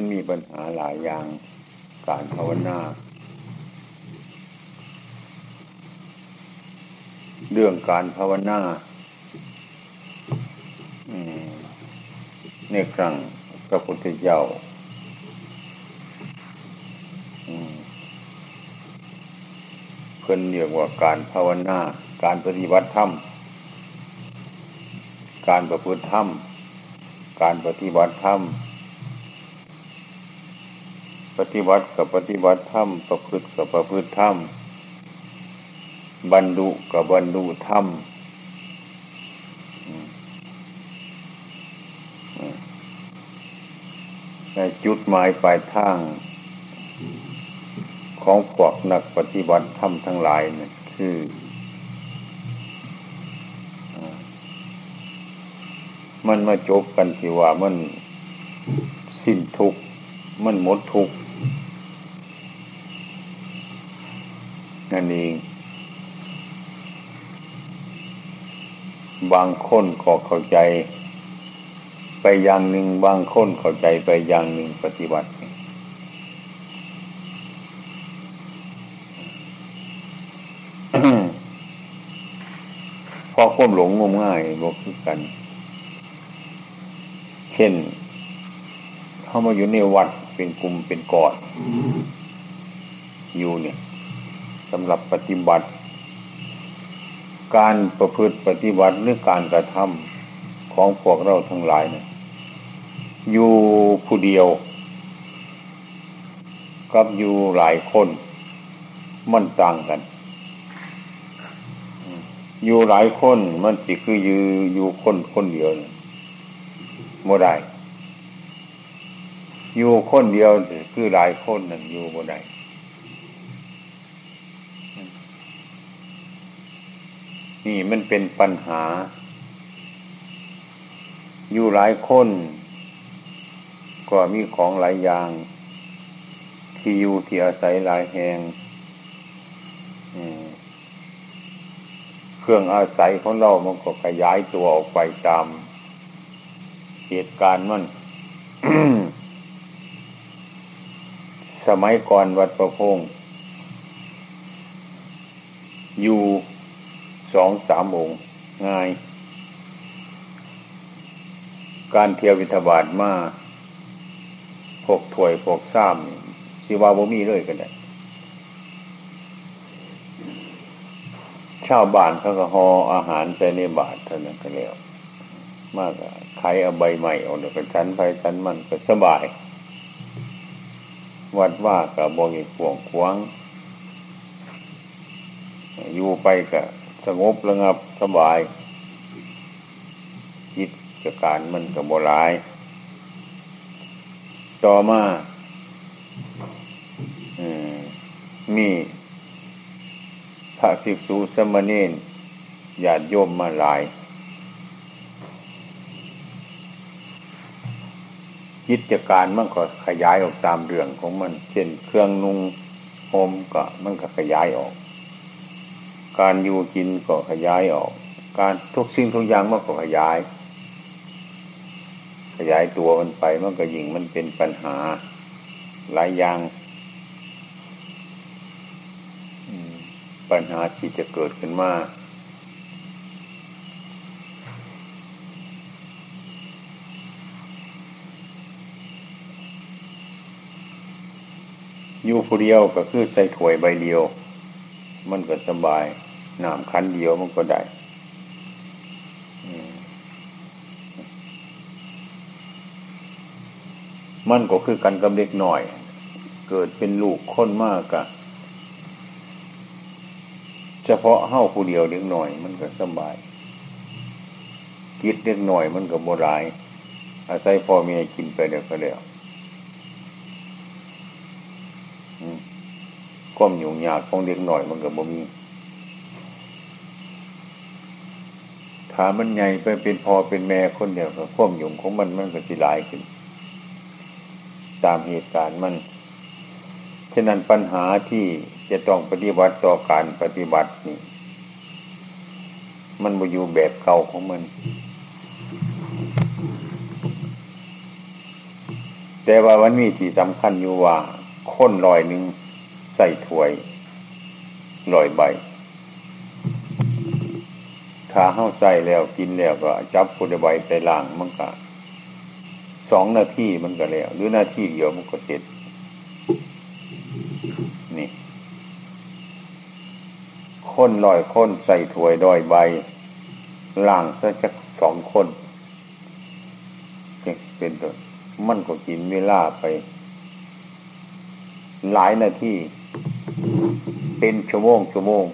มันมีปัญหาหลายอย่างการภาวนา เรื่องการภาวนาในครั้งพระพุทธเจ้าเพิ่นเรียกว่าการภาวนา การปฏิบัติธรรม การประพฤติธรรม การปฏิบัติธรรม ปฏิบัติกับปฏิบัติธรรมประพฤติกับประพฤติธรรมบรรลุกับบรรลุธรรมจุดหมายปลายทาง ของพวกนักปฏิบัติธรรมทั้งหลายเนี่ยคือมันมาจบกันที่ว่ามันสิ้นทุกมันหมดทุก นั่นเองบางคนก็เข้าใจ ไปอย่างหนึ่งบางคนเข้าใจไปอย่างหนึ่งปฏิบัติ พอควบหลงงมง่ายบอกคือกัน เช่น เข้ามาอยู่ในวัดเป็นกลุ่มเป็นกอดอยู่เนี่ย สำหรับปฏิบัติ การประพฤติปฏิบัติหรือการกระทำของพวกเราทั้งหลายเนี่ยอยู่ผู้เดียว กับอยู่หลายคนมันต่างกัน อยู่หลายคนมันสิคืออยู่อยู่คนคนเดียวโมได้อยู่คนเดียวคือหลายคนนั่นอยู่โมได้ นี่มันเป็นปัญหา อยู่หลายคน ก็มีของหลายอย่าง ที่อยู่ที่อาศัยหลายแห่งเครื่องอาศัยของเรามันก็ขยายตัวออกไปตามเหตุการณ์มันสมัยก่อนวัดประพงอยู่ สองสามองค์ง่าย การเที่ยววิทบาทมาพวกถวยพวกซ้ำสิว่าบ่มีเลยกันได้ชาวบ้านเขาก็หออาหารใส่ในบาทเท่านั้นก็แล้วมากใครเอาใบใหม่เอาเดี๋ยวชั้นไปชั้นมันก็สบาย วัดว่ากับบ่มีขวงขวางอยู่ไปก็ สงบระงับสบาย จิตการมันก็บ่ร้ายต่อมามีพระภิกษุสมณีนญาติโยมมาหลาย กิจการมันก็ขยายออกตามเรื่องของมัน เช่นเครื่องนุ่งห่มก็มันก็ขยายออก การอยู่กินก็ขยายออก การทุกสิ่งทุกอย่างมันก็ขยาย ขยายตัวมันไปมันก็ยิ่งมันเป็นปัญหา หลายอย่างปัญหาที่จะเกิดขึ้นมาอยู่ผู้เดียวก็คือใส่ถ้วยใบเดียว มันก็สบาย น้ำคันเดียวมันก็ได้มันก็คือกันกับเด็กหน่อย เกิดเป็นลูกคนมากอะเฉพาะเฮ้าผู้เดียวเด็กหน่อย มันก็สบายกิดเด็กหน่อยมันก็โบรายอาศัยพ่อแม่กินไปเดี๋ยวก็แล้วความยุ่งยากของเด็กหน่อยมันก็บ่มี ถามันใหญ่ไปเป็นพอเป็นแม่คนเดียวก็ความยุ่งของมันมันก็สิหลายขึ้น ตามเหตุการณ์มัน ฉะนั้นปัญหาที่จะต้องปฏิบัติต่อการปฏิบัตินี่ มันมาอยู่แบบเก่าของมัน แต่ว่าวันมีที่สำคัญอยู่ว่าค้นลอยหนึ่งใส่ถ้วยลอยใบ ถ้าเข้าใส่แล้วกินแล้วก็จับพุทใบใส่ล่างมันก็สองนาทีมันก็แล้ว หรือนาทีเดียวมันก็เสร็จ นี่ค้นลอยค้นใส่ถ้วยลอยใบล่างซะจะสองคนเป็นต้นมันก็กินเวลาไป หลายนาทีเป็นชั่วโมงชั่วโมง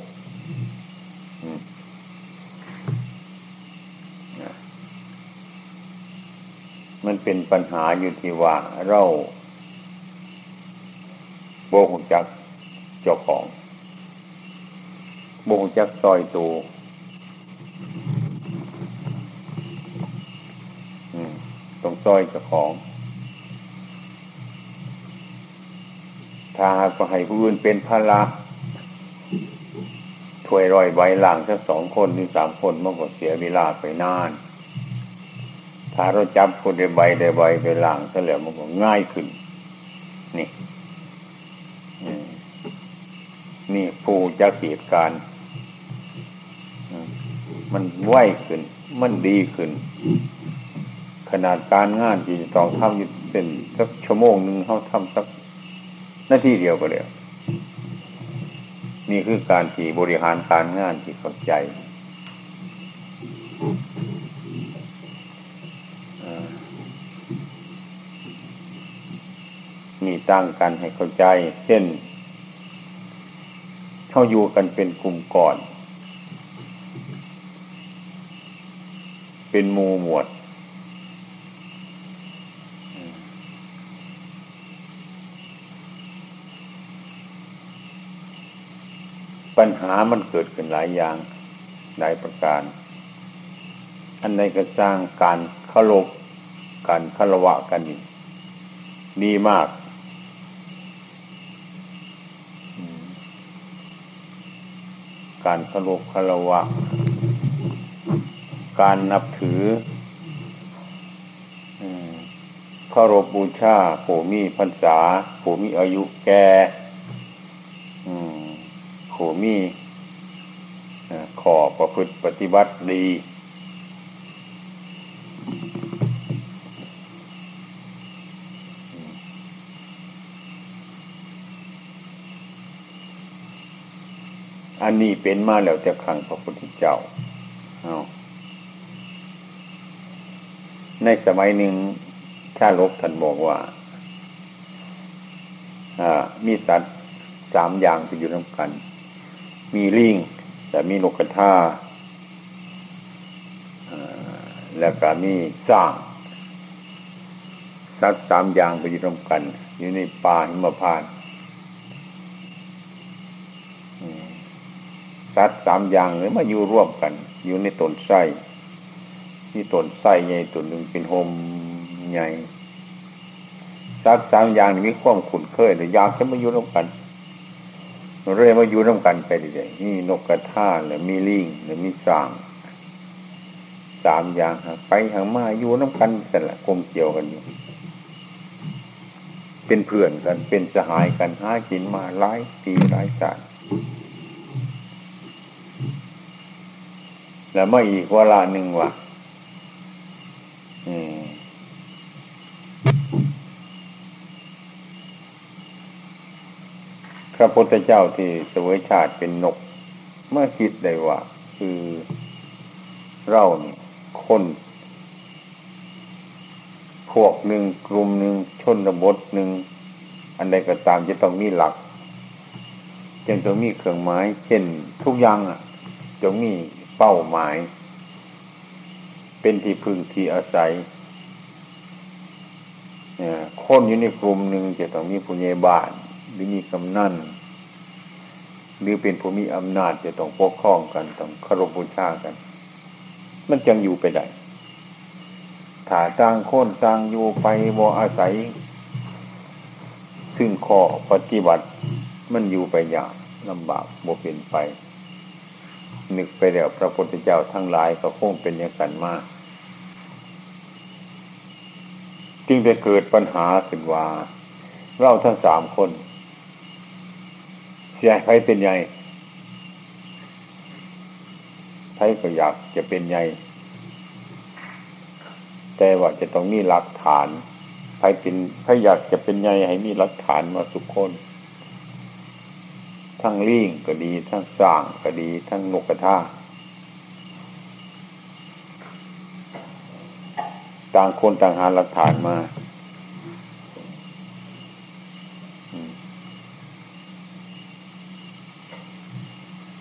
มันเป็นปัญหาอยู่ที่ว่าเราโบกจักเจ้าของโบกจักซอยตูต้องซอยเจ้าของ ถ้าก็ให้ผู้อื่นเป็นพละถวยรอยใบหลังสักสองคนหรือสามคนมันก็เสียเวลาไปนาน ถ้าเราจับคนได้ใบได้ใบไปหลังซะแล้วมันก็ง่ายขึ้น นี่นี่ผู้จะเหตุการณ์มันไหวขึ้น มันดีขึ้น ขนาดการงานที่ต้องทำอยู่เป็นสักชั่วโมงหนึ่งเขาทำสักนาทีเดียวก็แล้วนี่คือการที่บริหารการงานที่เข้าใจ มีตั้งกันให้เข้าใจ เช่นเขาอยู่กันเป็นกลุ่มก่อน เป็นมูหมวด ปัญหามันเกิดขึ้นหลายอย่างหลายประการ อันในก็สร้างการเคารพการคารวะกันนี่ดีมาก การเคารพคารวะ การนับถือเคารพบูชาผู้มีพรรษาผู้มีอายุแก่ผู้มีขอประพฤติปฏิบัติดี อันนี้เป็นมาแล้วแต่ครั้งพระพุทธเจ้าในสมัยหนึ่งข้าลบท่านบอกว่ามีสัตว์สามอย่างที่อยู่ร่วมกัน มีลิงแต่มีนกกระทาแล้วก็มีสร้างสัตว์สามอย่างไปอยู่ร่วมกัน อยู่ในป่าหิมพาน สัตว์สามอย่างเลยมาอยู่ร่วมกัน อยู่ในต้นไส้ที่ต้นไส้ใหญ่ต้นหนึ่งเป็นโฮมใหญ่สัตว์สามอย่างนี้มีความขุ่นเคยแต่อยากจะมาอยู่ร่วมกันเรื่อยมาอยู่ร่วมกันไปเรื่อยๆนี่นกกระทาหรือมีลิงหรือมีสางสามอย่างไปทางมาอยู่น้ำกันกันละกลมเกี่ยวกันอยู่เป็นเพื่อนกันเป็นสหายกันหากินมาหลายปีหลายชาติ แล้วมาอีกเวลาหนึ่งว่ะพระพุทธเจ้าที่เสวยชาติเป็นนก เมื่อคิดได้ว่า คือเราเนี่ยคนพวกหนึ่งกลุ่มหนึ่งชนบทหนึ่งอันใดก็ตามจะต้องมีหลักจึงต้องมีเครื่องหมายเช่นทุกอย่างอะจะมี เป้าหมาย เป็นที่พึ่งที่อาศัยคนอยู่ในกลุ่มหนึ่งจะต้องมีผู้ใหญ่บ้านหรือมีกำนันหรือเป็นผู้มีอำนาจจะต้องปกครองกันต้องคารพบูชากัน มันจังอยู่ไปได้ถ้าสร้างโค่นสร้างอยู่ไปบ่อาศัย ซึ่งข้อปฏิบัติมันอยู่ไปอย่างลำบากบ่เป็นไป นึกไปแล้วพระพุทธเจ้าทั้งหลายก็คงเป็นอย่างกันมากจึงได้เกิดปัญหาขึ้นว่า เราทั้งสามคน เสียใครเป็นใหญ่ใครก็อยากจะเป็นใหญ่แต่ว่าจะต้องมีหลักฐานใครเป็นใครอยากจะเป็นใหญ่ให้มีหลักฐานมาสุกคน ทั้งลิงก็ดี ทั้งสร้างก็ดี ทั้งนกกระทาต่างคนต่างหาหลักฐานมา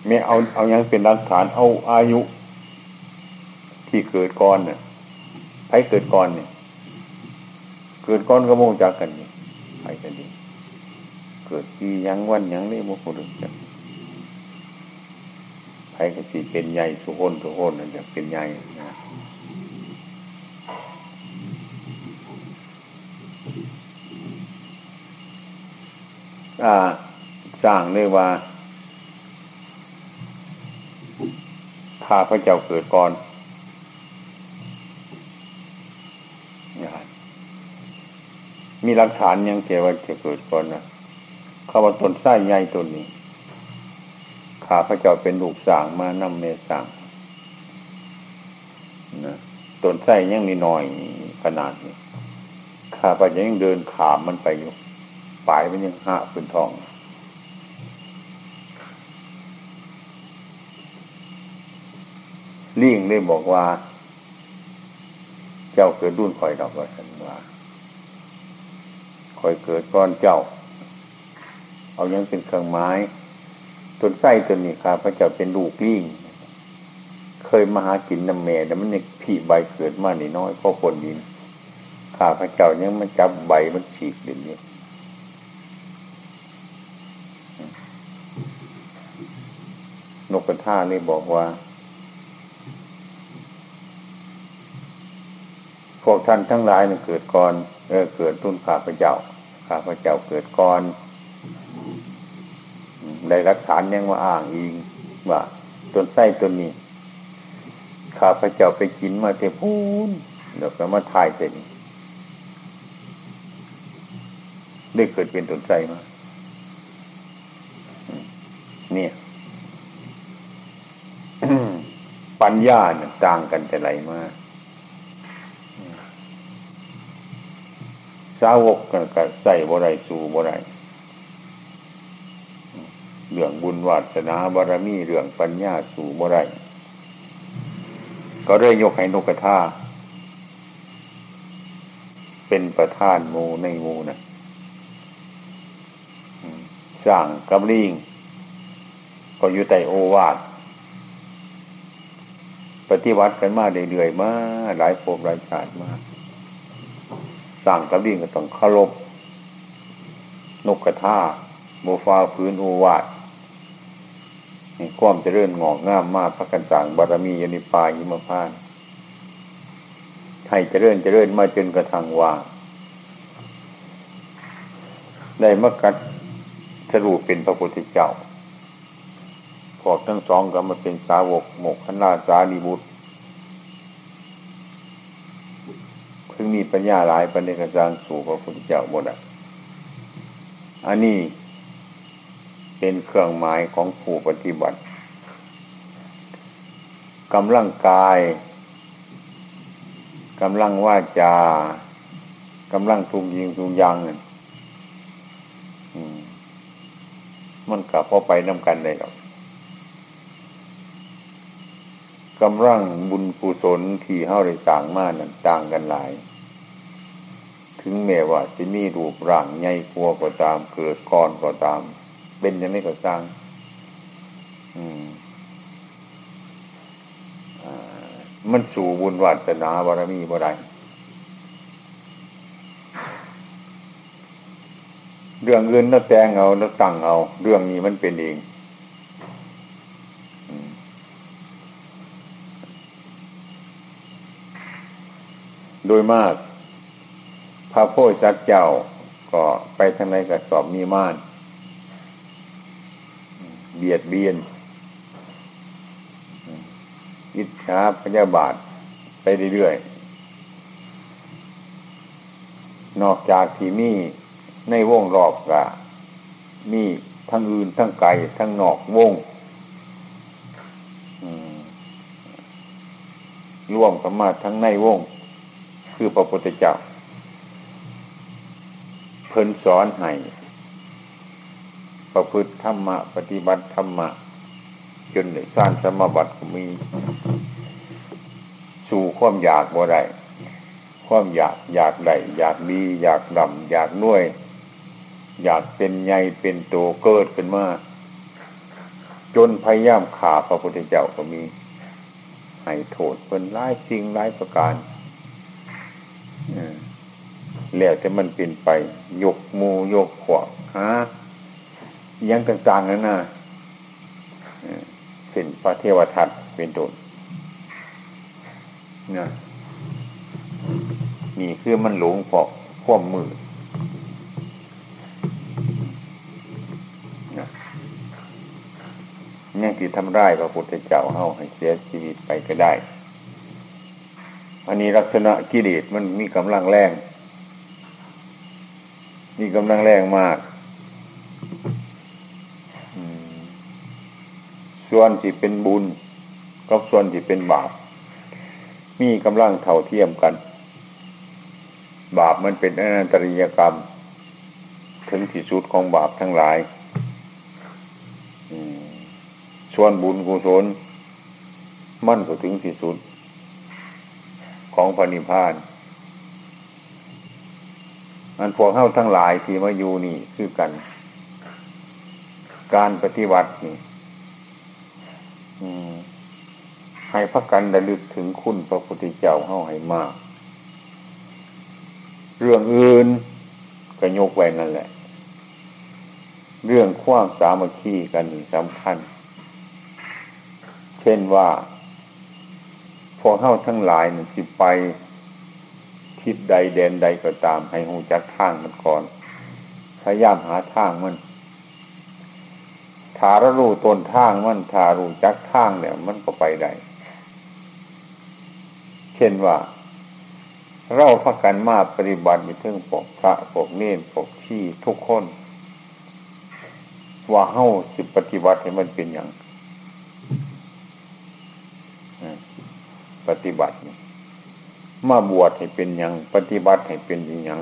ไม่เอาเอายังเป็นหลักฐานเอาอายุ ที่เกิดก่อนเนี่ยใครเกิดก่อนเนี่ย เกิดก่อนก็มองจากกันนี่ใครกันดี เกิดปียังวันยังนี่มุขดุจักใครก็สิเป็นใหญ่สุคนสุโคนนั่นจะเป็นใหญ่นะอ่าสร้างเรียกว่าข้าพระเจ้าเกิดก่อนมีหลักฐานยังเกี่ยวว่าจะเกิดก่อนนะ ข้าว่าตนไส้ใหญ่ตนนี้ข้าพระเจ้าเป็นลูกสางมานำเมสังนะตนไส้ยังนี่น้อยขนาดนี้ข้าพระเจ้ายังเดินขามมันไปอยู่ปลายมันยังห้าเป็นทองลิงได้บอกว่า เจ้าเกิดรุ่นคอยดอกว่าสันว่าคอยเกิดก้อนเจ้า เอายังเป็นเครื่องไม้ต้นไส้ต้นนี้ครับพระเจ้าเป็นลูกลิงเคยมาหากินน้ำแม่แต่มันยังผีใบเกิดมาหนิน้อยพราะคนดินข้าพระเจ้ายังมันจับใบมันฉีกเดี๋ยวนี้นกกระทานี่บอกว่า พวกท่านทั้งหลายเนี่ยเกิดก่อน เออเกิดรุ่นข้าพระเจ้าข้าพระเจ้าเกิดก่อน ได้รักฐานยังมาอ้างอิงว่าต้นไส้ต้นนี้ข้าพเจ้าไปกินมาเทพูนเดี๋ยวก็มาทายเสร็จได้เกิดเป็นต้นไส้มาเนี่ยปัญญาเนี่ยต่างกันแต่ไหลมากสาวกก็ใส่บ่ไรสู่บ่ไร เรื่องบุญวัฒนาบารมีเรื่องปัญญาสู่บ่ไรก็ได้ยกให้นกกระทาเป็นประธานมูในมูนะสร้างกำลิงก็อยู่ใต้โอวาทปฏิวัติกันมาเรื่อยๆมาหลายภพหลายชาติมากสั่งกระดิ่งก็ต้องเคารพนกกระทาโมฟาพื้นโอวาด ความเจริญงอกงามมากพระกันสั่งบารมียนิปายิมพานให้เจริญเจริญมาจนกระทั่งว่าได้มกัดสรุปเป็นพระพุทธเจ้าพวกทั้งสองก็มาเป็นสาวกหมกขนาสาดีบุตรถึงมีปัญญาหลายปัญญากระจางสู่พระพุทธเจ้าหมดอะอันนี้ เป็นเครื่องหมายของผู้ปฏิบัติกำลังกายกำลังว่าจากำลังทุกยิงทุกยังนี่ยมันกลับพอไปน้ำกันได้หรอกกำลังบุญกุศลที่เฮาได้สร้างมานั้นต่างกันหลาย ถึงแม้ว่าจะมีรูปร่างใหญ่กลัวก็ตามเกิดก่อนก็ตาม เป็นยังไม่ก็สร้างมันสู่บุญวัฒนาบารมีบ่ได้เรื่องเงินน่าแต่งเอาน่าตั้งเอา เรื่องนี้มันเป็นเองโดยมาก พระโพธิสัตว์เจ้าก็ไปทางไหนกับสอบมีม่าน เบียดเบียนอิจฉาพยาบาทไปเรื่อยๆ นอกจากที่มีในวงรอบกะมีทั้งอื่นทั้งไกลทั้งนอกวงร่วมกันมาทั้งในวง คือพระพุทธเจ้าเพิ่นสอนให้ ประพฤติธรรมะ ปฏิบัติธรรมะ จนในสร้างสมบัติมี สู่ความอยากบ่ได้ความอยากอยากได้อยากดีอยากดำอยากน่วย อยากเป็นใหญ่เป็นโตเกิดขึ้นมาจนพยายามข่าพระพุทธเจ้าก็มี ให้โทษเป็นร้ายสิ่งร้ายประการแล้วแต่มันเป็นไป ยกมูยกขวาฮะ ยังต่างๆนั่นน่ะเป็นพระเทวทัตเป็นต้นนะนี่คือมันหลงเพราะข่วมมือนะนี่คือทำได้พระพุทธเจ้าเฮาให้เสียชีวิตไปก็ได้ อันนี้ลักษณะกิเลสมันมีกำลังแรง มีกำลังแรงมาก ส่วนที่เป็นบุญกับส่วนที่เป็นบาป มีกำลังเท่าเทียมกัน บาปมันเป็นอนันตริยกรรม ถึงที่สุดของบาปทั้งหลายส่วนบุญกุศลมันก็ถึงที่สุด ของพระนิพพานอันพวกเข้าทั้งหลายที่มาอยู่นี่คือกัน การปฏิบัตินี่ ให้พักกันระลึกถึงคุณพระพุทธเจ้าเข้าให้มาก เรื่องอื่นก็ยกไว้นั่นแหละ เรื่องความสามัคคีกันสำคัญ เช่นว่าพวกเข้าทั้งหลายนี่จิไปทิศใดแดนใดก็ตาม ให้หูจักทางมันก่อนพยายามหาทางมันารารู้ตนทางมันถารู้จักทางเนี่ย มันก็ไปได้ เช่นว่า เราพักกันมาปฏิบัติมีเรื่องปกพระปกเน้นปกที่ทุกคน ว่าเฮ้าสิปฏิบัติให้มันเป็นอย่างปฏิบัติมาบวชให้เป็นอย่างปฏิบัติให้เป็นอย่าง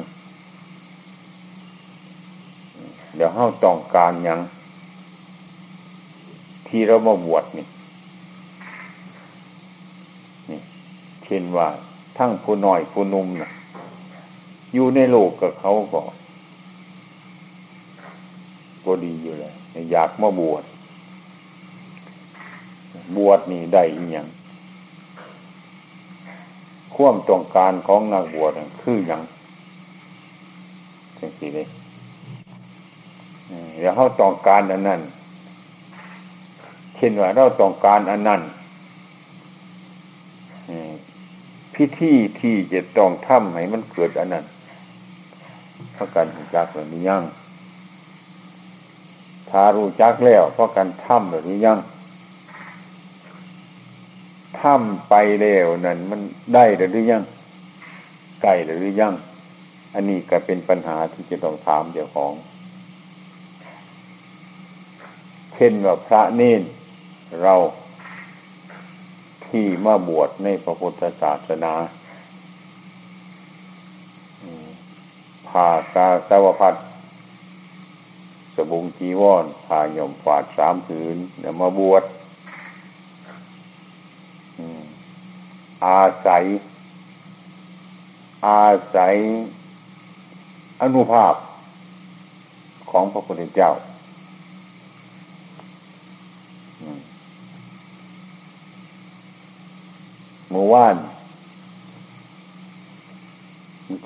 เดี๋ยวเฮ้าต้องการอย่าง ที่เรามาบวชนี่นี่เช่นว่าทั้งผู้น้อยผู้นุ่มนะอยู่ในโลกกับเขาก็ก็ดีอยู่เลยอยากมาบวช บวชนี่ได้อีหยังความต้องการของนักบวชคืออย่างจังสิเลยเดี๋ยวเขาต้องการอันนั้น ช่นว่าเราต้องการอันนั้นพิธีที่จะต้องทำให้มันเกิดอันนั้นเพราะการรู้จักหรือยังถ้ารู้จักแล้วเพราะการทำหรือยังทำไปแล้วนั้นมันได้หรือยังไก่หรือยังอันนี้ก็เป็นปัญหาที่จะต้องถามเจ้าของ เช่นว่าพระเน้น เราที่มาบวชในพระพุทธศาสนาผ่ากาสาวพัดสบุงจีวรผ่าหย่อมฝาดสามผืนเนี่ยมาบวชอาศัย อาศัยอนุภาพของพระพุทธเจ้า เมื่อวาน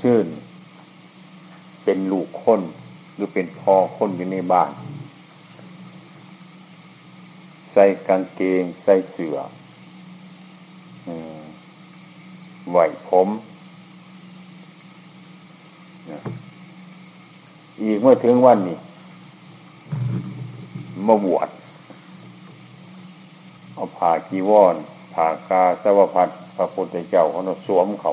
ชื่น เป็นลูกคนหรือเป็นพ่อคนอยู่ในบ้าน ใส่กางเกง ใส่เสื้อไหวผมอีกเมื่อถึงวันนี้มาบวชเอาผ่ากีวร ผากาสวพัดพระพุทธเจ้าเขาสวมเขา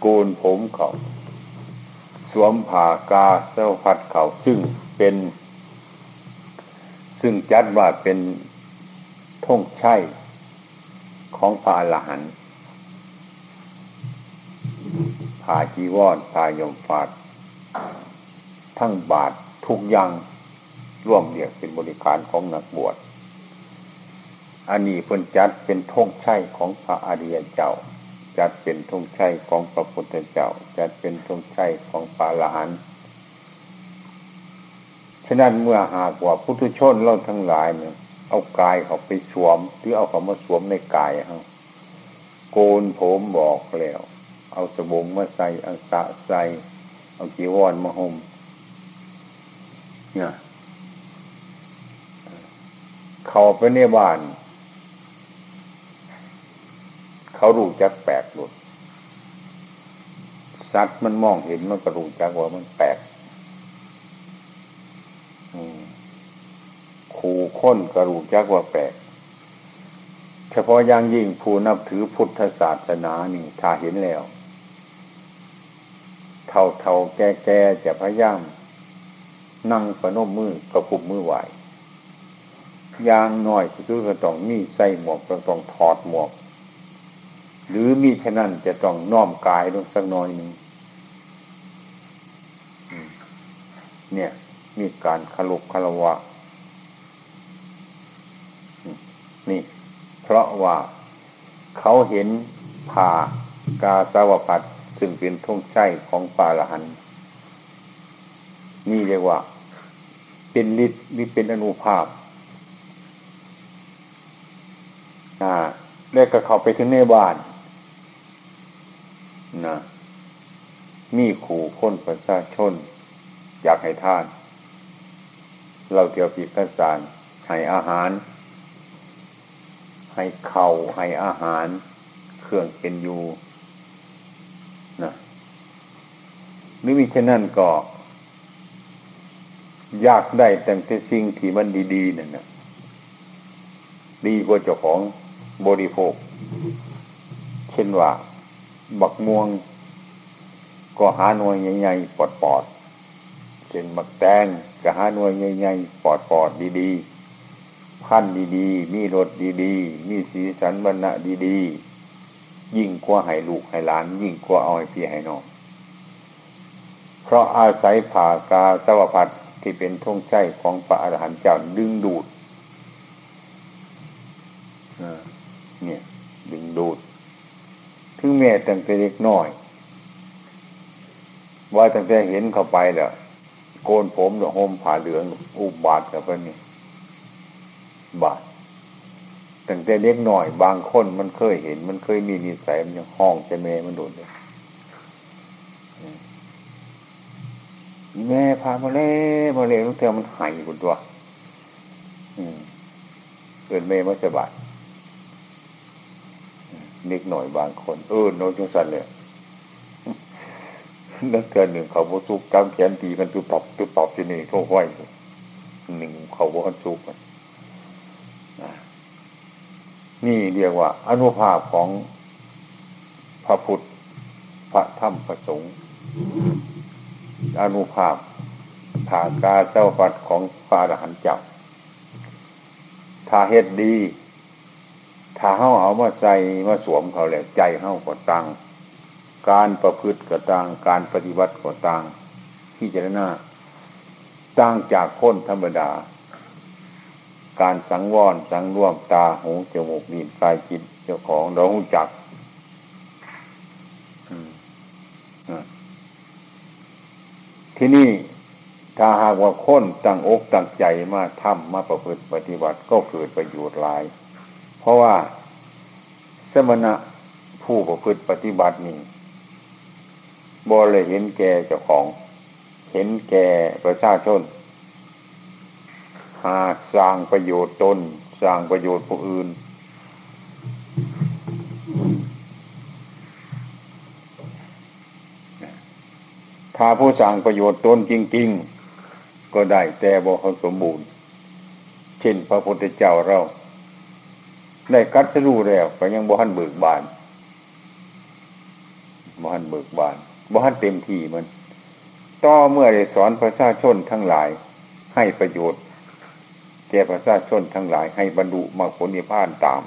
โกนผมเขาสวมผ่ากาเส้าพัดเขาซึ่งเป็น ซึ่งจัดว่าเป็นท่งใช่ของพระอรหันต์ผาจีวรผายมฟาด ทั้งบาททุกอย่างร่วมเรียกเป็นบริการของนักบวช อันนี้เพิ่นจัดเป็นธงชัยของพระอริยเจ้า จัดเป็นธงชัยของพระพุทธเจ้า จัดเป็นธงชัยของพระอรหันฉะนั้นเมื่อหากว่าพุทุชนเราทั้งหลายเนี่ยเอากายเขาไปสวม หรือเอาเขามาสวมในกายเขาโกนผมบอกแล้ว เอาสบงมาใส่อังสะใส่เอาจีวรมาห่มเนี่ยเขาไปในบ้าน เขารู้จักแปลกหลุดสัตว์มันมองเห็นมันก็รู้จักว่ามันแปลกขู่ค้นกระรู้จักว่าแปลก เฉพาะอย่างยิ่งผู้นับถือพุทธศาสนานี่ถ้าเห็นแล้ว เท่าเท่าแก่แก่จะพยายามนั่งประนมมือประคุมมือไหวยางน้อยคือก็ต้องมีใส่หมวกก็ต้องถอดหมวก หรือมีฉะนั้นจะต้องน้อมกายลงสักน้อยหนึ่งเนี่ย มีการขลุกขลวะนี่ เพราะว่าเขาเห็นผ่ากาสาวพัดซึ่งเป็นทุ่งใช้ของปาละหัน นี่เรียกว่า เป็นฤทธิ์หรือเป็นอนุภาพ อ่าแล้วก็เข้าไปถึงในบ้าน นะมีขู่คนประชาชน อยากให้ท่าน เราเกี่ยวกับพระให้อาหาร ให้เข่าให้อาหาร เครื่องเป็นอยู่นะนี่มิฉะนั้นก็ อยากได้แต่แต่สิ่งที่มันดีๆนั่นนะดีกว่าเจ้าของบริโภค เช่นว่า บักม่วง ก็หาหน่วยใหญ่ๆปอดๆเช่นบักแตงก็หาหน่วยใหญ่ๆปอดๆดีๆพันดีๆ มีรถดีๆ มีสีสันบรรณะดีๆ ยิ่งกว่าให้ลูกให้หลาน ยิ่งกว่าเอาให้พี่ให้น้องเพราะอาศัยผ่ากาสวพัดที่เป็นท่งใช้ของพระอรหันต์เจ้าดึงดูดเนี่ย ดึงดูด ถึงแม่ตั้งแต่เล็กน้อยว่าตั้งแต่เห็นเข้าไปแล้วโกนผมหรือห่มผ้าเหลืองอุบบาทกับพวกนี้บาทตั้งแต่เล็กหน่อย บางคนมันเคยเห็น มันเคยมีนิสัยมันยังห้องจะแม่มันโดดเลยแม่พามาเล่มาเล่ลูกเทวมันหายคนตัวเกิดแม่มาสบาย เล็กหน่อยบางคน เออโน้จุสันเลยนักเกินหนึ่งเขาโบซุกกำแขนตีกันตุปอบตุปอบที่นี่โทษไว้หนึ่งเขาโบกันซุกกันนี่เรียกว่า อนุภาพของพระพุทธพระธรรมพระสงฆ์อนุภาพถากาเจ้าปัดของพระอรหันต์เจ้าถ้าเฮ็ดดี ถ้าเฮาเอามาใส่มาสวมเขาแหละใจเฮาก็ตังการประพฤติก็ตังการปฏิบัติก็ตังที่จะน้าต่างจากคนธรรมดา การสังวรสังร่วมตาหูจมูกลิ้นกายจิตเจ้าของเราหูจักที่นี่ถ้าหากว่าคนตั้งอกตั้งใจมาทำมาประพฤติปฏิบัติก็เกิดประโยชน์หลาย ราะว่าสมณะผู้ประพฤติปฏิบัตินี่บริเห็นแก่เจ้าของ เห็นแก่ประชาชน หาสร้างประโยชน์ตนสร้างประโยชน์ผู้อื่น ถ้าผู้สร้างประโยชน์ตนจริง ๆ ก็ได้แต่บ่เขาสมบูรณ์ เช่นพระพุทธเจ้าเรา ได้กัดสรู้แล้วก็ยังบ่หันเบิกบานบ่หันเบิกบานบ่หันเต็มที่มัน ต่อเมื่อได้สอนประชาชนทั้งหลาย ให้ประโยชน์ แก่ประชาชนทั้งหลาย ให้บรรลุมรรคผลนิพพานตาม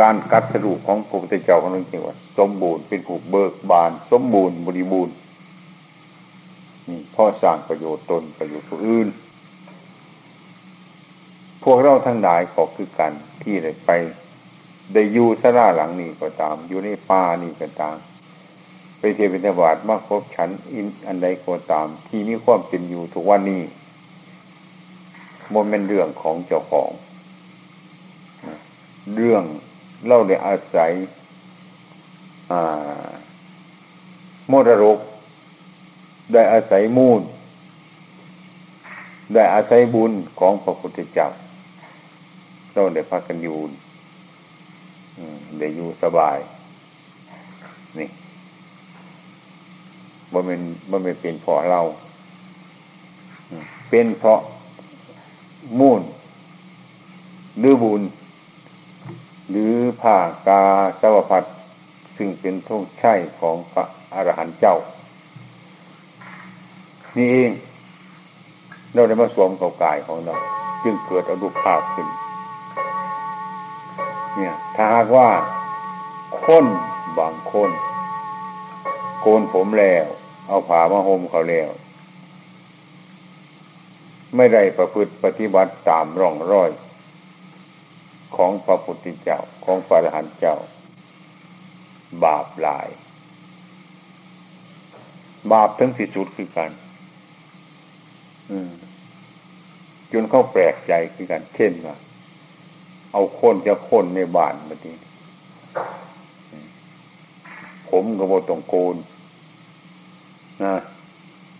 การกัดสรุปของพระพุทธเจ้าของเราจริงว่าสมบูรณ์เป็นผูกเบิกบาน สมบูรณ์บริบูรณ์นี่พ่อสร้างประโยชน์ตนประโยชน์ผู้อื่น พวกเราทั้งหลายก็คือกันที่ได้ไป ได้อยู่สราหลังนี้ก็ตาม อยู่ในป่านี่ก็ตาม ไปเทวินบาตมาพบฉันอินอันใดก็ตาม ที่มีความเป็นอยู่ทุกวันนี้มันเป็นเรื่องของเจ้าของ เรื่องเล่าได้อาศัยโมดรกได้อาศัยมูล ได้อาศัยบุญของพระพุทธเจ้า เราได้พักกันอยู่ได้อยู่สบาย นี่บ่เป็นบ่เป็นเป็นเพราะเรา เป็นเพราะมูลหรือบุญ หรือผ้ากาสวพัดซึ่งเป็นทุ่งใช่ของพระอรหันต์เจ้า นี่เองเราได้มาสวมกับกายของเรา จึงเกิดอนุภาพขึ้น เนี่ย ถ้าหากว่าคนบางคน โกนผมแล้ว เอาผ้ามาห่มเขาแล้ว ไม่ได้ประพฤติปฏิบัติตามร่องรอย ของพระพุทธเจ้าของพระอรหันต์เจ้า บาปหลาย บาปทั้งสิสุดคือกันจนเขาแปลกใจคือกันเช่นว่า เอาคนจะคนในบ้านมาดีผมก็บตรงโกนนะ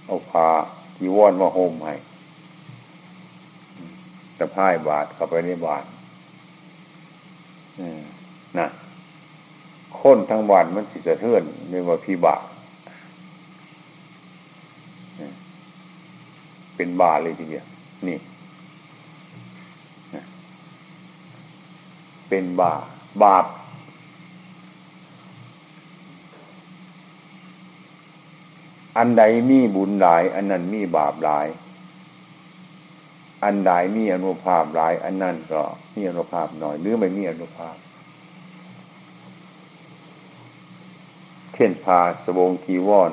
เอาผ้าจีวรมาห่มให้สะพ่ายบาทเข้าไปในบ้านนะคนทั้งบ้านมันสิจะเทือนเรียกว่าพี่บาเป็นบาเลยทีเดียวนี่ เป็นบาบาป อันใดมีบุญหลาย อันนั้นมีบาปหลาย อันใดมีอนุภาพหลาย อันนั้นก็มีอนุภาพหน่อย หรือไม่มีอนุภาพ เช่นพาสบงกีวอน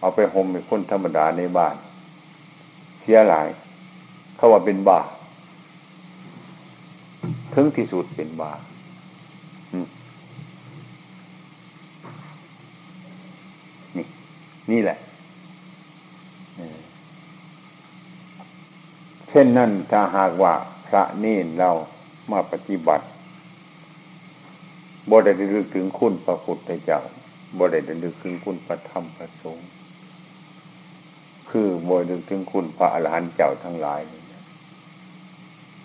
เอาไปห่มเป็นคนธรรมดาในบ้าน เสียหลาย เขาว่าเป็นบาป ถึงที่สุดเป็นบาปนี่ นี่แหละเช่นนั้นถ้าหากว่าพระเนนเรามาปฏิบัติบ่ได้ลึกถึงคุณพระพุทธเจ้าบ่ได้ลึกถึงคุณพระธรรมพระสงฆ์คือบ่ได้ลึกถึงคุณพระอรหันต์เจ้าทั้งหลาย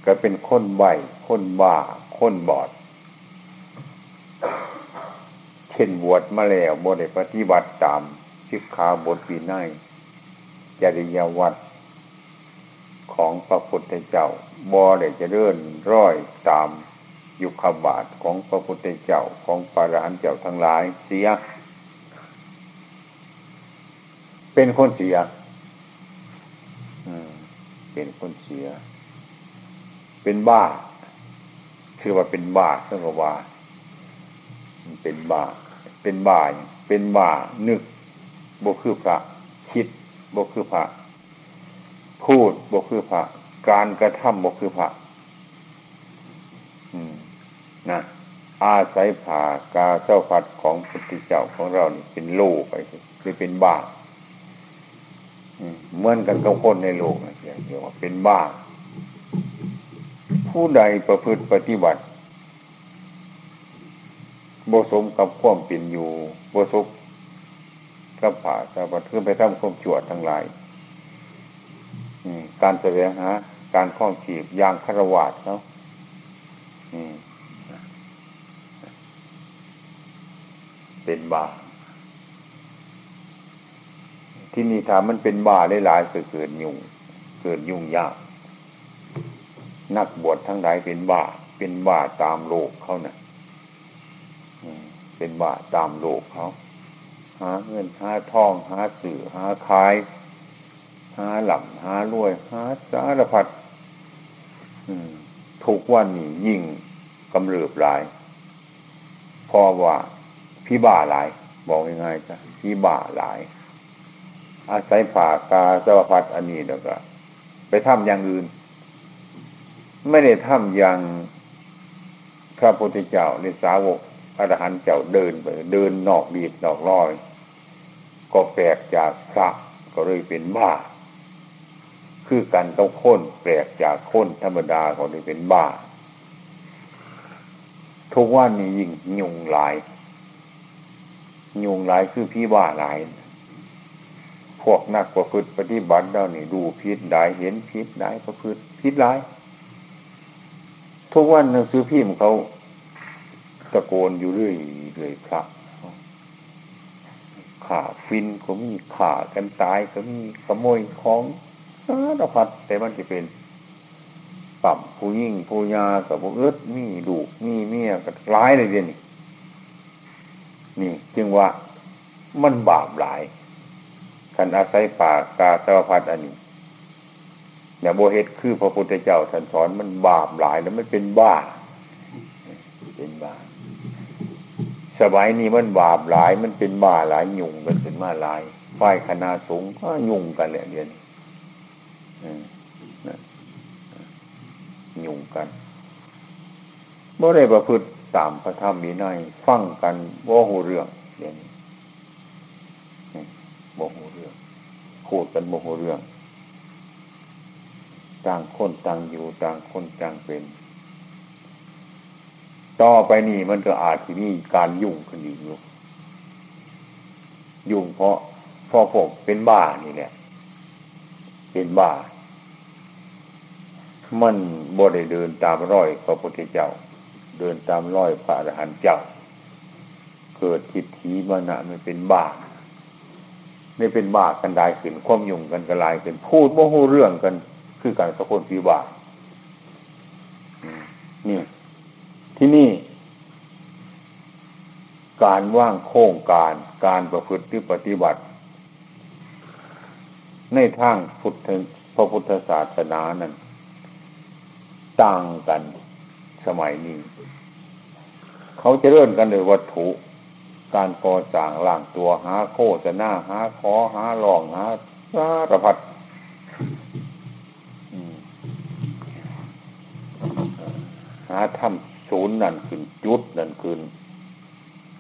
ก็เป็นคนใบคนบ้า คนบอด เช่นบวชมาแล้วบวชปฏิบัติตามชิกขาบทวินัยจริยวัตรของพระพุทธเจ้าบอได้จะเดินร้อยตามยุคบาทของพระพุทธเจ้าของพระอรหันต์เจ้าทั้งหลายเสีย เป็นคนเสียเป็นคนเสีย เป็นบ้า คือว่าเป็นบ้าเรื่องว่าเป็นบ้า เป็นบ้าเป็นบ้านึกบกคือพระ คิดบกคือพระ พูดบกคือพระ การกระทำบกคือพระนะอาศัยผ่ากาเจ้าพัดของพุทธเจ้าของเรานี่เป็นโลกไปหรือเป็นบ้าเหมือนกันกับคนในโลกนะเรียกว่าเป็นบ้า ผู้ใดประพฤติปฏิบัติบสมกับความเป็นอยู่บสมกับผ่าสะบัดขึ้นไปทำความชั่วทั้งหลายการแสวงหาการข้องขีบยางคารวาสเนาะเป็นบาที่นี่ถามมันเป็นบาได้หลายเกิดยุ่ง เกิดยุ่งยาก นักบวชทั้งหลายเป็นบ้า เป็นบ้าตามโลกเขาเนะ่ะเป็นเป็นบาตามโลกเขาหาเงินหาทองหาสื่อหาขาย หาหล่ำหารวยหาสารพัดทุกวันนี้ยิ่งกำเริบหลายเพราะว่าพี่บ้าหลาย บอกง่ายๆจ้ะพี่บ้าหลาย อาศัยผ่ากาสารพัดอันนี้แล้วก็ ไปทำอย่างอื่น ไม่ได้ทำอย่างพระพุทธเจ้าในสาวกอรหันต์เจ้าเดินไปเดินนอกดีดนอกลอย ก็แปลกจากพระก็เลยเป็นบ้า คือกันต้องค้นแปลกจากค้นธรรมดาก็เลยเป็นบ้า ทุกวันนี้ยิ่งยุงหลาย ยุงหลายคือพี่บ้าหลาย พวกนักประพฤติปฏิบัติเรานี่ดูพิษได้เห็นพิษได้ประพฤติพิษหลาย ทุกวันหนังสือพิมพ์เขาตะโกนอยู่เรื่อยเรื่อยพระขาฟินก็มีข่ากันตายก็มีขโมยของสารพัดแต่มันจะเป็นปั่มผู้ยิ่งผู้ยากับผู้เอิดมีลูกมีเมียกับร้ายเลยเดียนี่นี่ จึงว่ามันบาปหลายคันอาศัยป่ากาสารพัดอันนี้ เนี่ยโบเฮตคือพระพุทธเจ้าท่านสอนมันบาปหลายแล้วมันเป็นบ้า เป็นบ้า สมัยนี้มันบาปหลายมันเป็นบ้าหลายยุ่งกันเป็นมาหลายฝ่ายคณะสงฆ์ก็ยุ่งกันแหละเดียนยุ่งกันบ่ได้ประพฤติตามพระธรรมมีนัยฟังกันบ่หูเรื่องเดียนบ่หูเรื่องพูดกันบ่หูเรื่อง ต่างคนต่างอยู่ต่างคนต่างเป็น ต่อไปนี่มันก็อาจที่มีการยุ่งขึ้นอีกอยู่ยุ่งเพราะพ่อผมเป็นบ้านี่แหละเป็นบ้า มันบ่ได้เดินตามร้อยพระพุทธเจ้า เดินตามร้อยพระอรหันต์เจ้า เกิดทิฏฐิมานะมันเป็นบ้าไม่เป็นบ้ากันได้ขึ้นความยุ่งกันกระลายขึ้นพูดโมโหเรื่องกัน คือการสะพนปีบ้านี่ ที่นี่ การว่างโค้งการการประพฤติปฏิบัติ ในทางพุทธพระพุทธศาสนานั้น ต่างกันสมัยนี้ เขาจะเริ่มกันโดยวัตถุ การก่อสร้างล่างตัวหาโคจะหน้าหาคอหาหลองหาสารพัดหาทำศูนย์นั่นขึ้น จุดนั่นขึ้น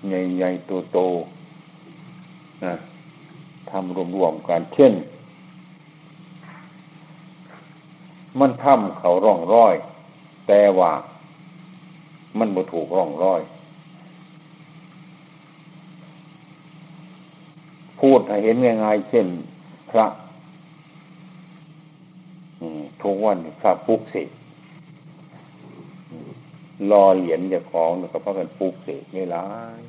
ใหญ่ใหญ่โตโตนะทำรวมๆกันเช่น มันทำเขาร่องร้อย แต่ว่ามันบ่ถูกร่องร้อย พูดให้เห็นง่ายๆเช่น พระทุกวันพระปุกเสก รอเหรียญจะของก็เพราะกันปลูกเสกไม่ร้าย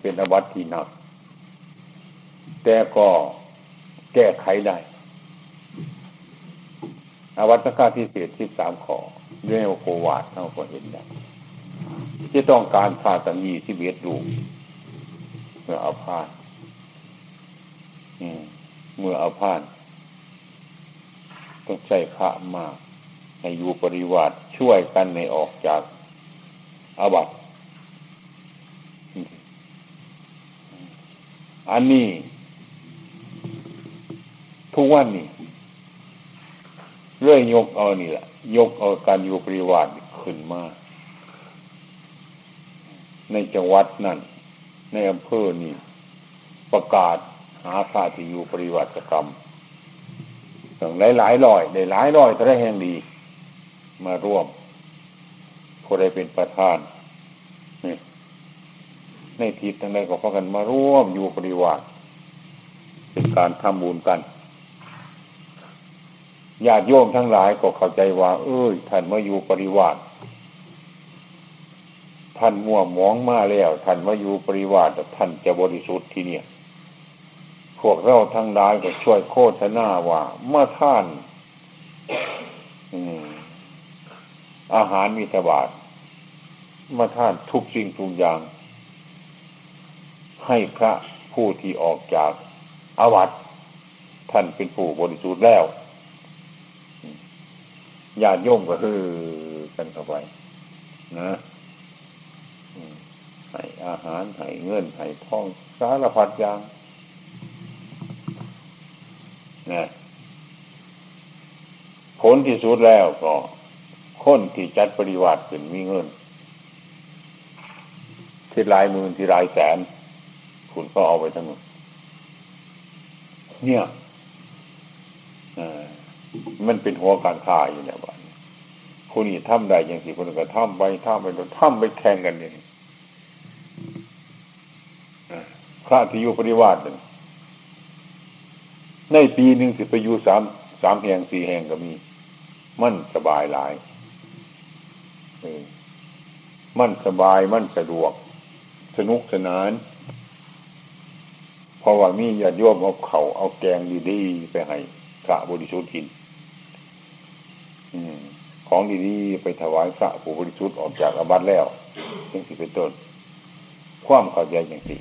เป็นอวัตที่หนัก แต่ก็แก้ไขได้อวัตกาที่เศษที่สามขอเรื่องโควาดเท่าก็เห็นได้ที่ต้องการพาสัญญีที่เบียดดูเมื่อเอาพาอืม เมื่อเอาผ่านต้องใช้พระมากให้อยู่ปริวาสช่วยกันในออกจากอาบัติอันนี้ ทุกวันนี้เรื่อยยกเอานี่แหละ ยกเอาการอยู่ปริวาสขึ้นมา ในจังหวัดนั่น ในอำเภอนี่ประกาศ หาพระที่อยู่ปริวัติกรรมต้งหลายหลายร้อยได้หลายร้อยถ้าได้แห่งดี มาร่วมผู้ใดเป็นประธานนี่ในทิศทางใดก็พากันมาร่วมอยู่ปริวัติเป็นการทำบุญกันญาติโยมทั้งหลายก็เข้าใจว่า เอ้ย ท่านมาอยู่ปริวัติท่านมั่วมองมาแล้ว ท่านมาอยู่ปริวาสท่านจะบริสุทธิ์ที่เนี่ย พวกเราทั้งหลายก็ช่วยโคตรนาว่า เมื่อท่านอาหารมีสบาทเมาท่านทุกสิ่งทุกอย่าง ให้พระผู้ที่ออกจากอาวัตท่านเป็นผู้บริสุทธิ์แล้วญาติโยมก็คือกันเข้าไปนะให้อาหารให้เงินให้ทองสารพัดอย่าง นะผลที่สุดแล้วก็คนที่จัดปริวัติเป็นมีเงินที่ลายหมื่นที่ลายแสนคุณก็เอาไปทั้งหมดเนี่ยมันเป็นหัวการค้าอยู่เนี่ยบ้านคุณนี่ทำได้อย่างสิคนก็ทำไปทำไปโดนทำไปแข่งกันเนี่ยพระที่อยู่ปริวาส ในปีหนึ่งสิไปอยู่สามสามแห่งสี่แห่งก็มี มั่นสบายหลายมั่นสบายมั่นสะดวก สนุกสนานเพราะว่ามีญาติโยมเอาเขาเอาแกงดีๆไปให้พระบริสุทธิ์กินของดีๆไปถวายพระผู้บริสุทธิ์ออกจากอาบัติแล้วยังสิเป็นต้น ความเข้าใจอย่างสี่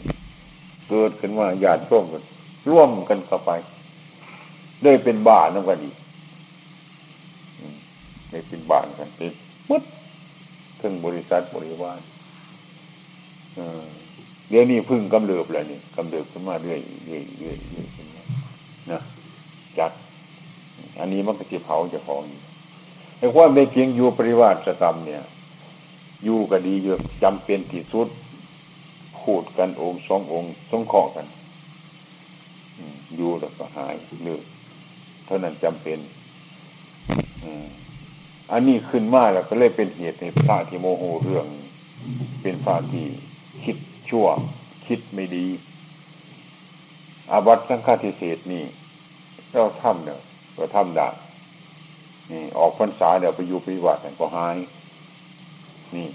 เกิดขึ้นว่าญาติโยมกันร่วมกันเข้าไป ได้เป็นบ้านนั่นก็ดีได้เป็นบ้านกันเป็นมดพึ่งบริษัทบริวารเดี๋ยวนี้พึ่งกำเริบแล้วนี่กำเริบขึ้นมาเรื่อยเรื่อยเรื่อยเรื่อยนะจัด อันนี้มันก็จะเผาจะพองไอ้ความในเพียงอยู่ปริวาสกรรมเนี่ย อยู่ก็ดีอยู่จำเป็นที่สุดพูดกันองค์สององค์สงเคราะห์กันอยู่แล้วก็หายเลือก เท่านั้นจำเป็นอันนี้ขึ้นมาแล้วก็เลยเป็นเหตุในพระที่โมโหเรื่อง เป็นพระที่คิดชั่ว คิดไม่ดี อาวัตสังฆาทิเศษนี่ เราทำเนี่ยเราทำได้นี่ ออกพรรษาเดี๋ยวไปอยู่ปฏิบัติก็หาย นี่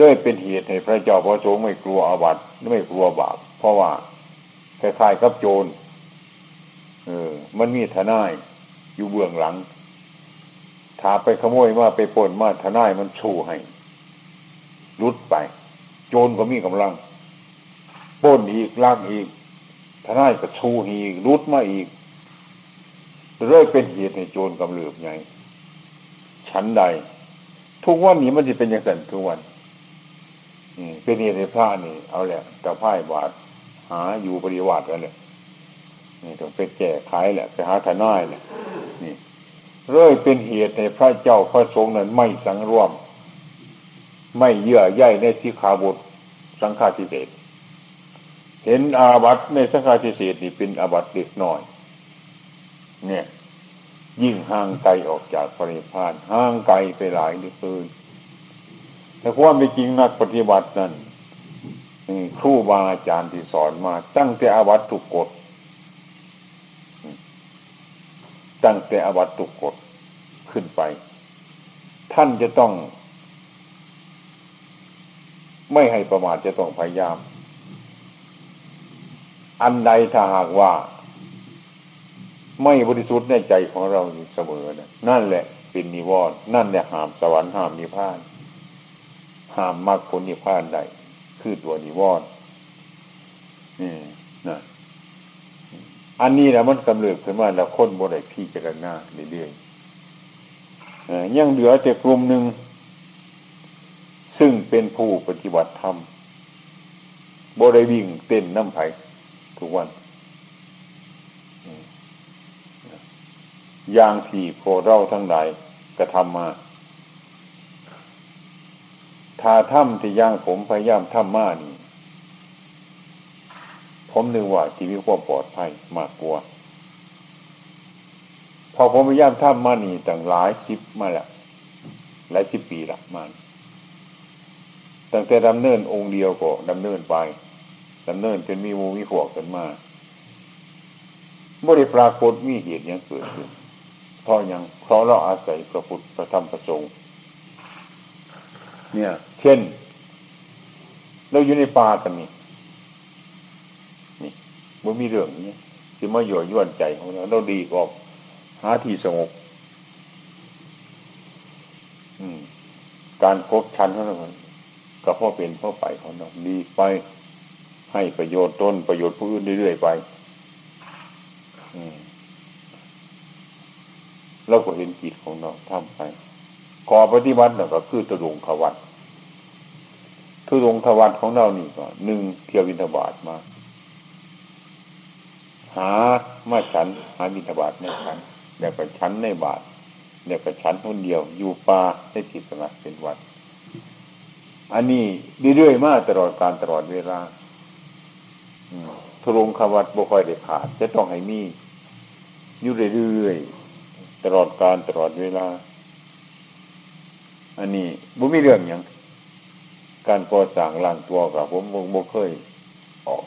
ด้วยเป็นเหตุให้พระเจ้าพระสงฆ์ไม่กลัวอาวัตไม่กลัวบาปเพราะว่าคล้ายๆกับโจร เออ มันมีทนาย อยู่เบื้องหลัง ถ้าไปขโมยมาไปปนมาทนายมันชูให้รุดไป โจรก็มีกำลังป้นอีกลากอีกทนายก็ชูอีกรุดมาอีกเรื่อยเป็นเหตุให้โจรกำเริบไงชั้นใด ทุกวันนี้มันจะเป็นอย่างนั้นทุกวันเป็นเหตุในพระนี่ เอาแหละแต่พ่ายบาทหาอยู่ปริวัติกันเลย นี่ต้องไปแก้ไขแหละไปหาทนายแหละนี่เรื่อยเป็นเหตุในพระเจ้าพระสงฆ์นั้นไม่สังรวม ไม่เยื่อใยในสิขาบทสังฆาทิเศษเห็นอาบัตในสังฆาทิเศษนี่เป็นอาบัตเด็กน้อย เนี่ย ยิ่งห่างไกลออกจากปริพานห่างไกลไปหลายเหลือเกินแต่ความเป็นจริงนักปฏิบัตินั้นครูบาอาจารย์ที่สอนมาตั้งแต่อาวัตถุกกฎ ตั้งแต่อวัตตุกฎขึ้นไป ท่านจะต้อง ไม่ให้ประมาทจะต้องพยายาม อันใดถ้าหากว่า ไม่บริสุทธิ์ในใจของเราอยู่เสมอนะนั่นแหละเป็นนิวรณ์นั่นแหละห้ามสวรรค์ห้ามนิพพานห้ามมรรคผลนิพพานใดคือตัวนิวรณ์นี่นะ อันนี้นะมันกำเริบขึ้นมาแล้วคนบริพี่เจรณาเรื่อยๆยังเหลือแต่กลุ่มหนึ่ง ซึ่งเป็นผู้ปฏิบัติธรรมบริวิ่งเต้นน้ำไผ่ทุกวันอย่างที่โพเราทั้งหลายกระทำมาถ้าทำที่ย่างผมพยายามทำมานี่ ผมนึกว่าชีวิตความปลอดภัยมากกว่า พอผมพยายามทำมานี่ตั้งหลายสิบมาแล้วหลายสิบปีละมันตั้งแต่ดำเนินองค์เดียวก็ดำเนินไปดำเนินจนมีมูมีขวกกันมาไม่ได้ปรากฏมีเหตุยังเกิดขึ้นเพราะยังเพราะเราอาศัยพระพุทธพระธรรมพระสงฆ์เนี่ย เช่น เราอยู่ในป่ากันนี่ มันมีเรื่องนี้ที่มาหย่อยย่วนใจของเราเราดีกว่าหาที่สงบการพบชั้นเท่านั้นก็พ่อเป็นพ่อไปของเราดีไป ให้ประโยชน์ต้นประโยชน์ผู้อื่นเรื่อยๆไปเราก็เห็นจิตของเราทำไปขอปฏิบัติเราก็คือตะดงขวัตทุดงขวัตของเรานี่ก็หนึ่งเที่ยววินทบาทมา หามาฉันหาวินทบาทในฉันเดี๋ยวไปฉันในบาทเดี๋ยวไปฉันคนเดียว อยู่ป่าได้จิตสงัดเป็นวัด อันนี้เรื่อยๆมาตลอดการตลอดเวลาทุรงขวัตบ่ค่อยได้ขาด จะต้องให้มีอยู่เรื่อยๆตลอดการตลอดเวลา อันนี้บุมีเรื่องอย่างการก่อสร้างล่างตัวกับผมบ่เคย ออก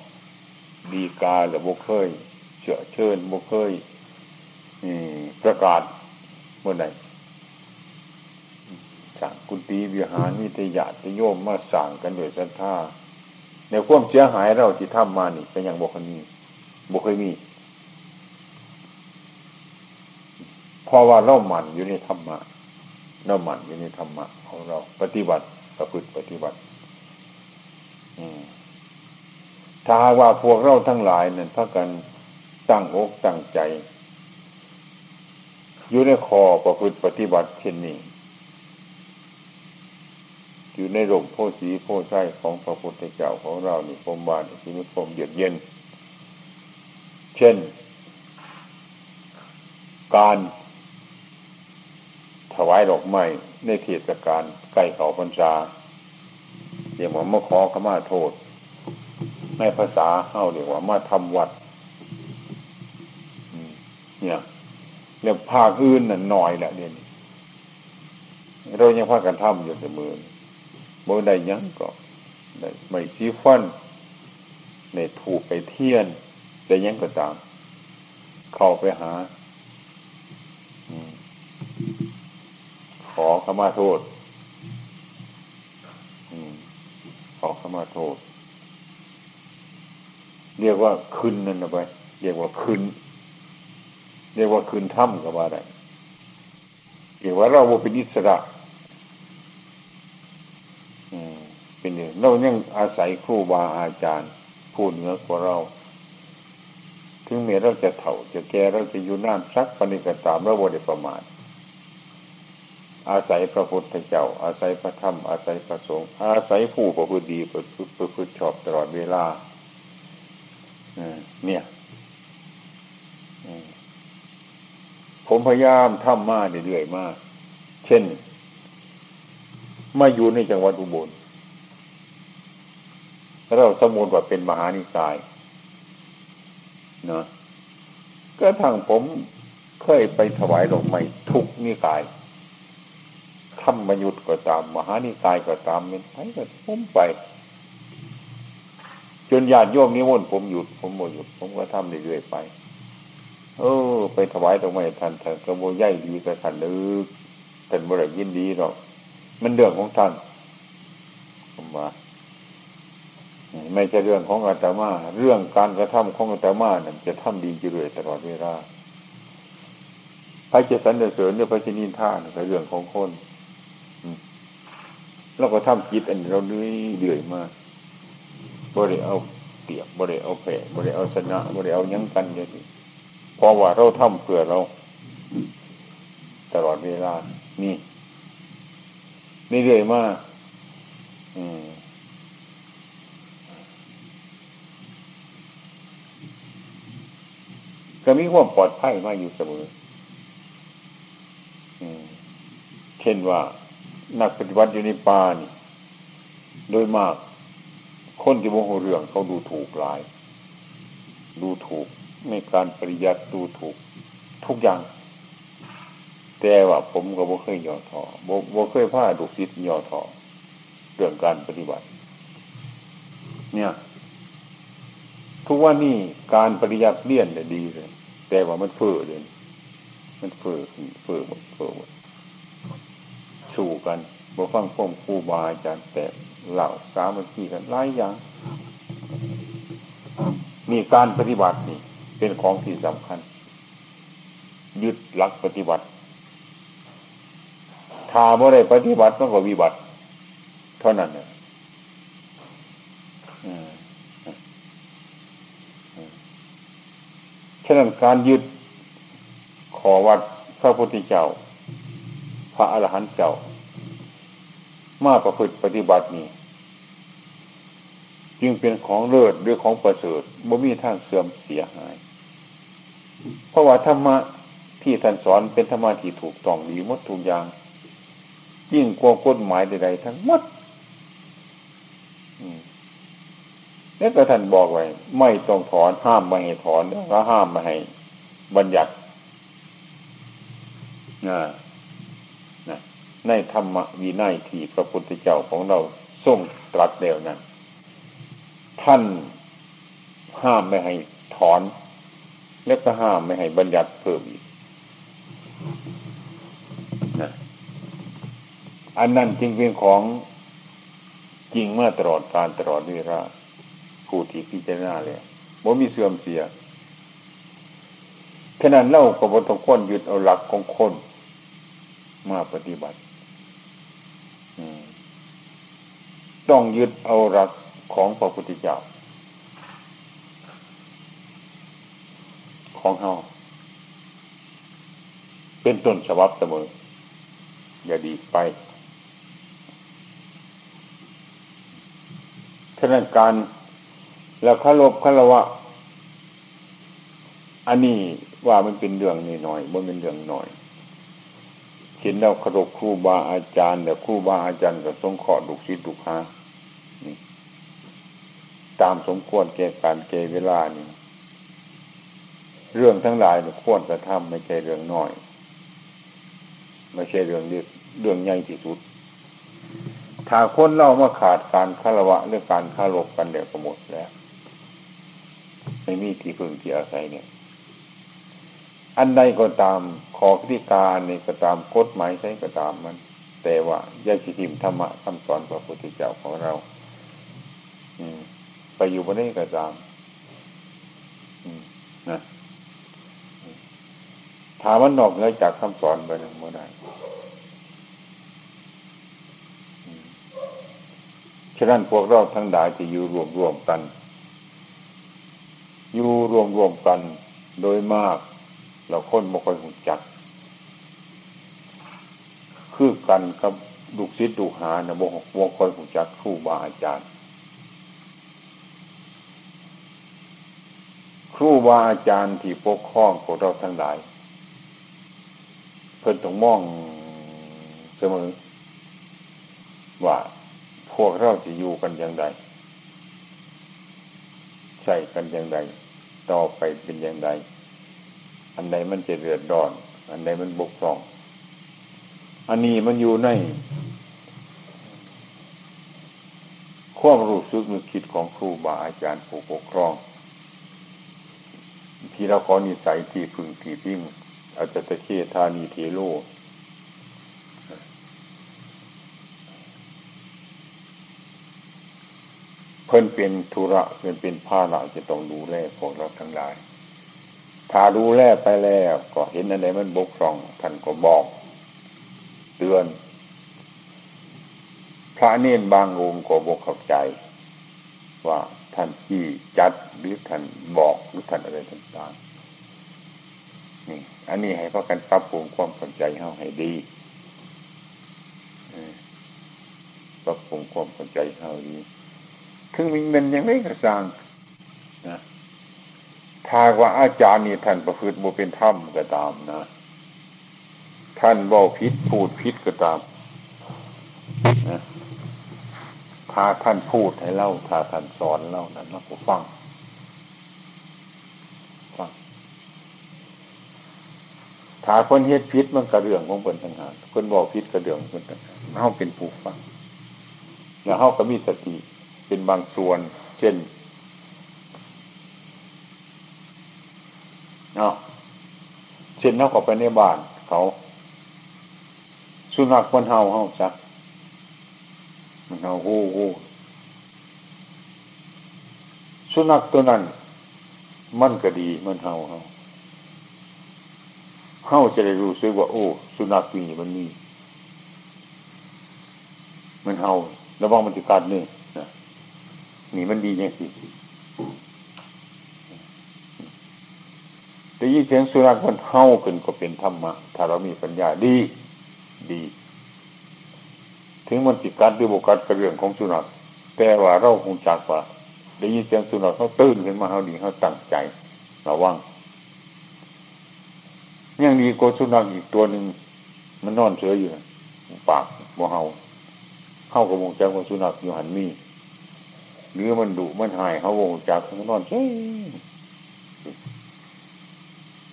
ดีกาหรือบ่เคย เชื่อเชิญบ่เคยประกาศเมื่อไหร่สั่งกุฏิวิหารมิตยาติโยมมาสั่งกันโดยศรัทธาในความเสียหายเราที่ทำมานี่เป็นอย่างบุคคลนี้บุคคลมีเพราะว่าเราหมั่นอยู่ในธรรมะเราหมั่นอยู่ในธรรมะของเรา ปฏิบัติประพฤติปฏิบัติถ้าว่าพวกเราทั้งหลายนั่นพักกัน ตั้งอกตั้งใจ อยู่ในคอประพฤติปฏิบัติเช่นนี้อยู่ในร่มโพสีโพไส้ของพระพุทธเจ้าของเรานี่พมบานที่มีความเยือกเย็น เช่น การถวายดอกไม้ในเทศกาลใกล้เขาพรรษาเรียกว่ามาขอขมาโทษ ในภาษาเฮาเรียกว่ามาทำวัด เนี่ยเรื่องภาคอื่นน่ะหน่อยแหละเดี๋ยวนี้เรายังพากันทำอยู่เสมอบ่ได้ยังก็ได้ไม่ซีฟันในถูกไปเทียนแต่ยังก็ตาม เข้าไปหาขอขมาโทษขอขมาโทษ เรียกว่าคืนนั่นนะไป เรียกว่าคืน เรียกว่าคืนถ้ำก็ว่าได้เรียกว่าเราเป็นอิสระเป็นอย่างเรายังอาศัยครูบาอาจารย์ผู้เหนือกว่าเรา ถึงแม้เราจะเถ่า จะแก่เราจะอยู่น้ำซักปณิกตามเราบริประมาทอาศัยพระพุทธเจ้า อาศัยพระธรรม อาศัยพระสงฆ์อาศัยผู้ประพฤติดีประพฤติประพฤติชอบตลอดเวลาเนี่ย ผมพยายามทำมาเรื่อยๆมาก เช่น มาอยู่ในจังหวัดอุบลเราสมมติว่าเป็นมหานิกายเนาะก็ทางผมเคยไปถวายดอกไม้ทุกนิกายธรรมยุทธ์ก็ตาม มหานิกายก็ตามเป็นไปก็ผมไป จนญาติโยมนิมนต์ผมหยุดผมโมหยุด ผมก็ทำเรื่อยๆไป เออ ไปถวายดอกไม้ท่านท่านก็โมย่ายดีแต่ท่านลึกท่านบ่ได้ยินดีหรอก มันเรื่องของท่านผมว่าไม่ใช่เรื่องของอาตมา เรื่องการกระทำของอาตมาเนี่ยจะทำดีอยู่เลยตลอดเวลาพระเจสันเสริญเนี่ยพระชนินท่านเป็นเรื่องของคนแล้วก็ทำจิตอันเราเนื่อยเดือยมาบ่ได้เอาเปรียบบ่ได้เอาแผ่บ่ได้เอาชนะบ่ได้เอายั้งกันเลย เพราะว่าเราทำเพื่อเรา ตลอดเวลา นี่นี่เดือยมากก็มีความปลอดภัยมาอยู่เสมอเช่นว่า นักปฏิบัติอยู่ในป่านี่โดยมาก คนที่โมโหเรื่องเขาดูถูกหลาย ดูถูก ในการปริยัติดูถูกทุกอย่าง แต่ว่าผมก็บ่เคยย่อท้อบ่บ่เคยพาดุสิตย่อท้อเรื่องการปฏิบัติ เนี่ย ทุกว่านี่การปริยัติเลี่ยนเนี่ยดีเลย แต่ว่ามันเฟื่อเลยมันเฟื่อเฟื่อหมดเฟื่อหมดสู่กันบ่ฟังพ่มครูบาอาจารย์แต่เหล่าสามัคคีกันหลายอย่างมีการปฏิบัตินี่ เป็นของที่สำคัญ ยึดหลักปฏิบัติ ถ้าเมื่อไรปฏิบัติมันก็วิบัติ เท่านั้นเนี่ยฉะนั้นการยึดขอวัดพระพุทธเจ้า พระอรหันต์เจ้า มาประพฤติปฏิบัตินี้จึงเป็นของเลิศหรือของประเสริฐบ่มีทางเสื่อมเสียหาย เพราะว่าธรรมะที่ท่านสอนเป็นธรรมะที่ถูกต้องดีมดทุกอย่าง ยิ่งกว่ากฎหมายใดๆทั้งหมดนี่ก็ท่านบอกไว้ ไม่ต้องถอนห้ามไม่ให้ถอนแล้วห้ามไม่ให้ บัญญัตินะนะในธรรมวินัยที่พระพุทธเจ้าของเราทรงตรัสเดียวนั้นท่านห้ามไม่ให้ถอน และก็ห้ามไม่ให้บัญญัติเพิ่มอีกนะอันนั้นจึงเป็นของจริงเมื่อตลอดการตลอดเวลาผู้ที่พิจารณาเลยบ่มีเสื่อมเสียขนาดเล่ากับบต้องค้นยึดเอาหลักของคนมาปฏิบัติต้องยึดเอาหลักของพระพุทธเจ้า ของเฮาเป็นต้นฉบับเสมอ อย่าดีไปฉะนั้นการแล้วคารพคารวะ อันนี้ว่ามันเป็นเรื่องนี่หน่อยบ่เป็นเรื่องหน่อยเห็นแล้วคารพครูบาอาจารย์แต่ครูบาอาจารย์ก็สงเคราะห์ดุสิดุหาตามสมควรแก่การเกเวลานี่ เรื่องทั้งหลายเนี่ยควรจะทำไม่ใช่เรื่องน้อย ไม่ใช่เรื่องเล็กเรื่องใหญ่ที่สุด ถ้าคนเล่ามาขาดการคารวะเรื่องการคารพกันเดี๋ยวก็หมดแล้ว ไม่มีที่พึ่งที่อาศัยเนี่ย อันใดก็ตามขอพิการในก็ตามกฎหมายใช้ก็ตามมัน แต่ว่าญาติทิมธรรมะคำสอนพระพุทธเจ้าของเรา อืม ไปอยู่บนนี้ก็ตามนะ ถามมันนอกเหนือจากคำสอนไปนึ่งเมื่อใดฉะนั้นพวกเราทั้งหลายที่อยู่รวมรวมกัน อยู่รวมรวมกันโดยมาก เราคนบ่ค่อยหุ่นจัก คือกันกับดุกศิษย์ดุหานะบ่บ่ค่อยหุ่นจักครูบาอาจารย์ครูบาอาจารย์ที่ปกครองพวกเราทั้งหลาย เพิ่นต้องมองเสมอ ว่าพวกเราจะอยู่กันอย่างไรใช่กันอย่างไรต่อไปเป็นอย่างไรอันใดมันจะเดือดร้อน อันใดมันบกพร่อง อันนี้มันอยู่ในความรู้สึกนึกคิดของครูบาอาจารย์ผู้ปกครอง ที่เราขอนิสัยที่พึงที่พิง อาจจะตะเคธานีเทโลเพิ่นเป็นธุระเพิ่นเป็นผ้าละจะต้องดูแลพวกเราทั้งหลาย ถ้าดูแลไปแล้วก็เห็นอะไรมันบกพร่องท่านก็บอก เตือน พระเนนบางองค์ก็บกเข้าใจ ว่าท่านที่จัดหรือท่านบอกหรือท่านอะไรต่างๆ นี่อันนี้ให้พากันปรับปรุงความสนใจเฮาให้ดีปรับปรุงความสนใจเฮาดีถึงมีเงินยังไม่กระซังนะถ้าว่าอาจารย์นี่ท่านประพฤติบุเป็นธรรมก็ตามนะ ท่านบอกพิษพูดพิษก็ตามนะถ้าท่านพูดให้เล่าถ้าท่านสอนเล่านั้นเราก็ฟัง ฟัง ถ้าคนเฮ็ดพิษมันกระเรื่องของคนต่างหากคนบอกพิษกระเรื่องคนต่างหากเขาเป็นผู้ฟังแล้วเขาก็มีสติเป็นบางส่วน เช่นเนาะเช่นเขาก็ไปในบ้านเขาสุนัขคนเฮาเฮาจักมันเอาโอ้โหสุนัขตัวนั้น มันก็ดีมันเฮาเฮา เฮาจะได้รู้สึกว่า โอ้ สุนัขตัวนี้มันมี มันเห่าระวังมันจะกัดนี่นะนี่มันดียังสิได้ยินเสียงสุนัขมันเห่าขึ้นก็เป็นธรรมะถ้าเรามีปัญญาดี ดี ถึงมันจิกัดหรือบกัดกระเรื่องของสุนัขแต่ว่าเราคงจักว่าได้ยินเสียงสุนัขเขาตื่นขึ้นมาเขาดีเขาตั้งใจระวัง ยังดีกว่าสุนัขอีกตัวหนึ่งมันนอนเฉยอยู่ปากบ่เฮาเข้ากับวงจักว่าสุนัขอยู่หันมีหรือมันดุมันหายเขาวงจักมันนอนเฉย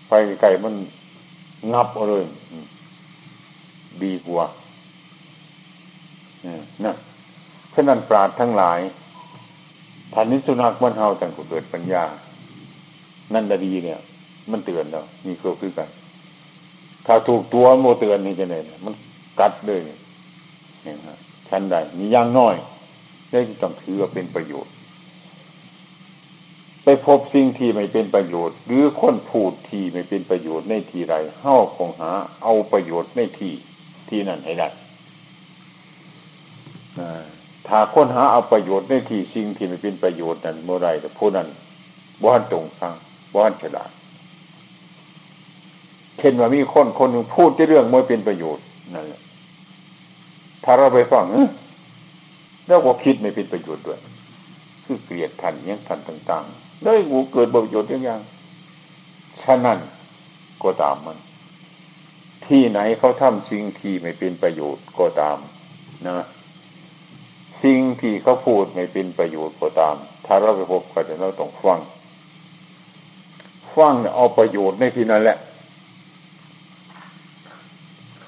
ไปไก่มันงับเอาเลยดีกว่านะฉะนั้นปราดทั้งหลายท่านนิสุนักมันเฮาจังเกิดปัญญา นั่นดีเนี่ย มันเตือนเรามีเครือคือกัน ถ้าถูกตัวโมเตือนนี่จะไหนมันกัดเลยเนี่ยฮะชั้นใดมีย่างน้อยได้ต้องถือว่าเป็นประโยชน์ ไปพบสิ่งที่ไม่เป็นประโยชน์ หรือคนพูดที่ไม่เป็นประโยชน์ในที่ใดเฮ้าคงหา เอาประโยชน์ในที่ที่นั่นให้ได้ถ้าค้นหาเอาประโยชน์ในที่สิ่งที่ไม่เป็นประโยชน์นั้นเมื่อไรแต่ผู้นั้นบ้านตรงฟังบ้านฉลาด เช่นว่ามีคนคนหนึ่งพูดที่เรื่องไม่เป็นประโยชน์นั่นแหละถ้าเราไปฟังแล้วก็คิดไม่เป็นประโยชน์ด้วย คือเกลียดทันยังทันต่างๆได้หูเกิดประโยชน์อย่างฉะนั้นก็ตามมัน ที่ไหนเขาทำสิ่งที่ไม่เป็นประโยชน์ก็ตามนะ สิ่งที่เขาพูดไม่เป็นประโยชน์ก็ตาม ถ้าเราไปพบก็จะเราต้องฟัง ฟังเอาประโยชน์ในที่นั้นแหละ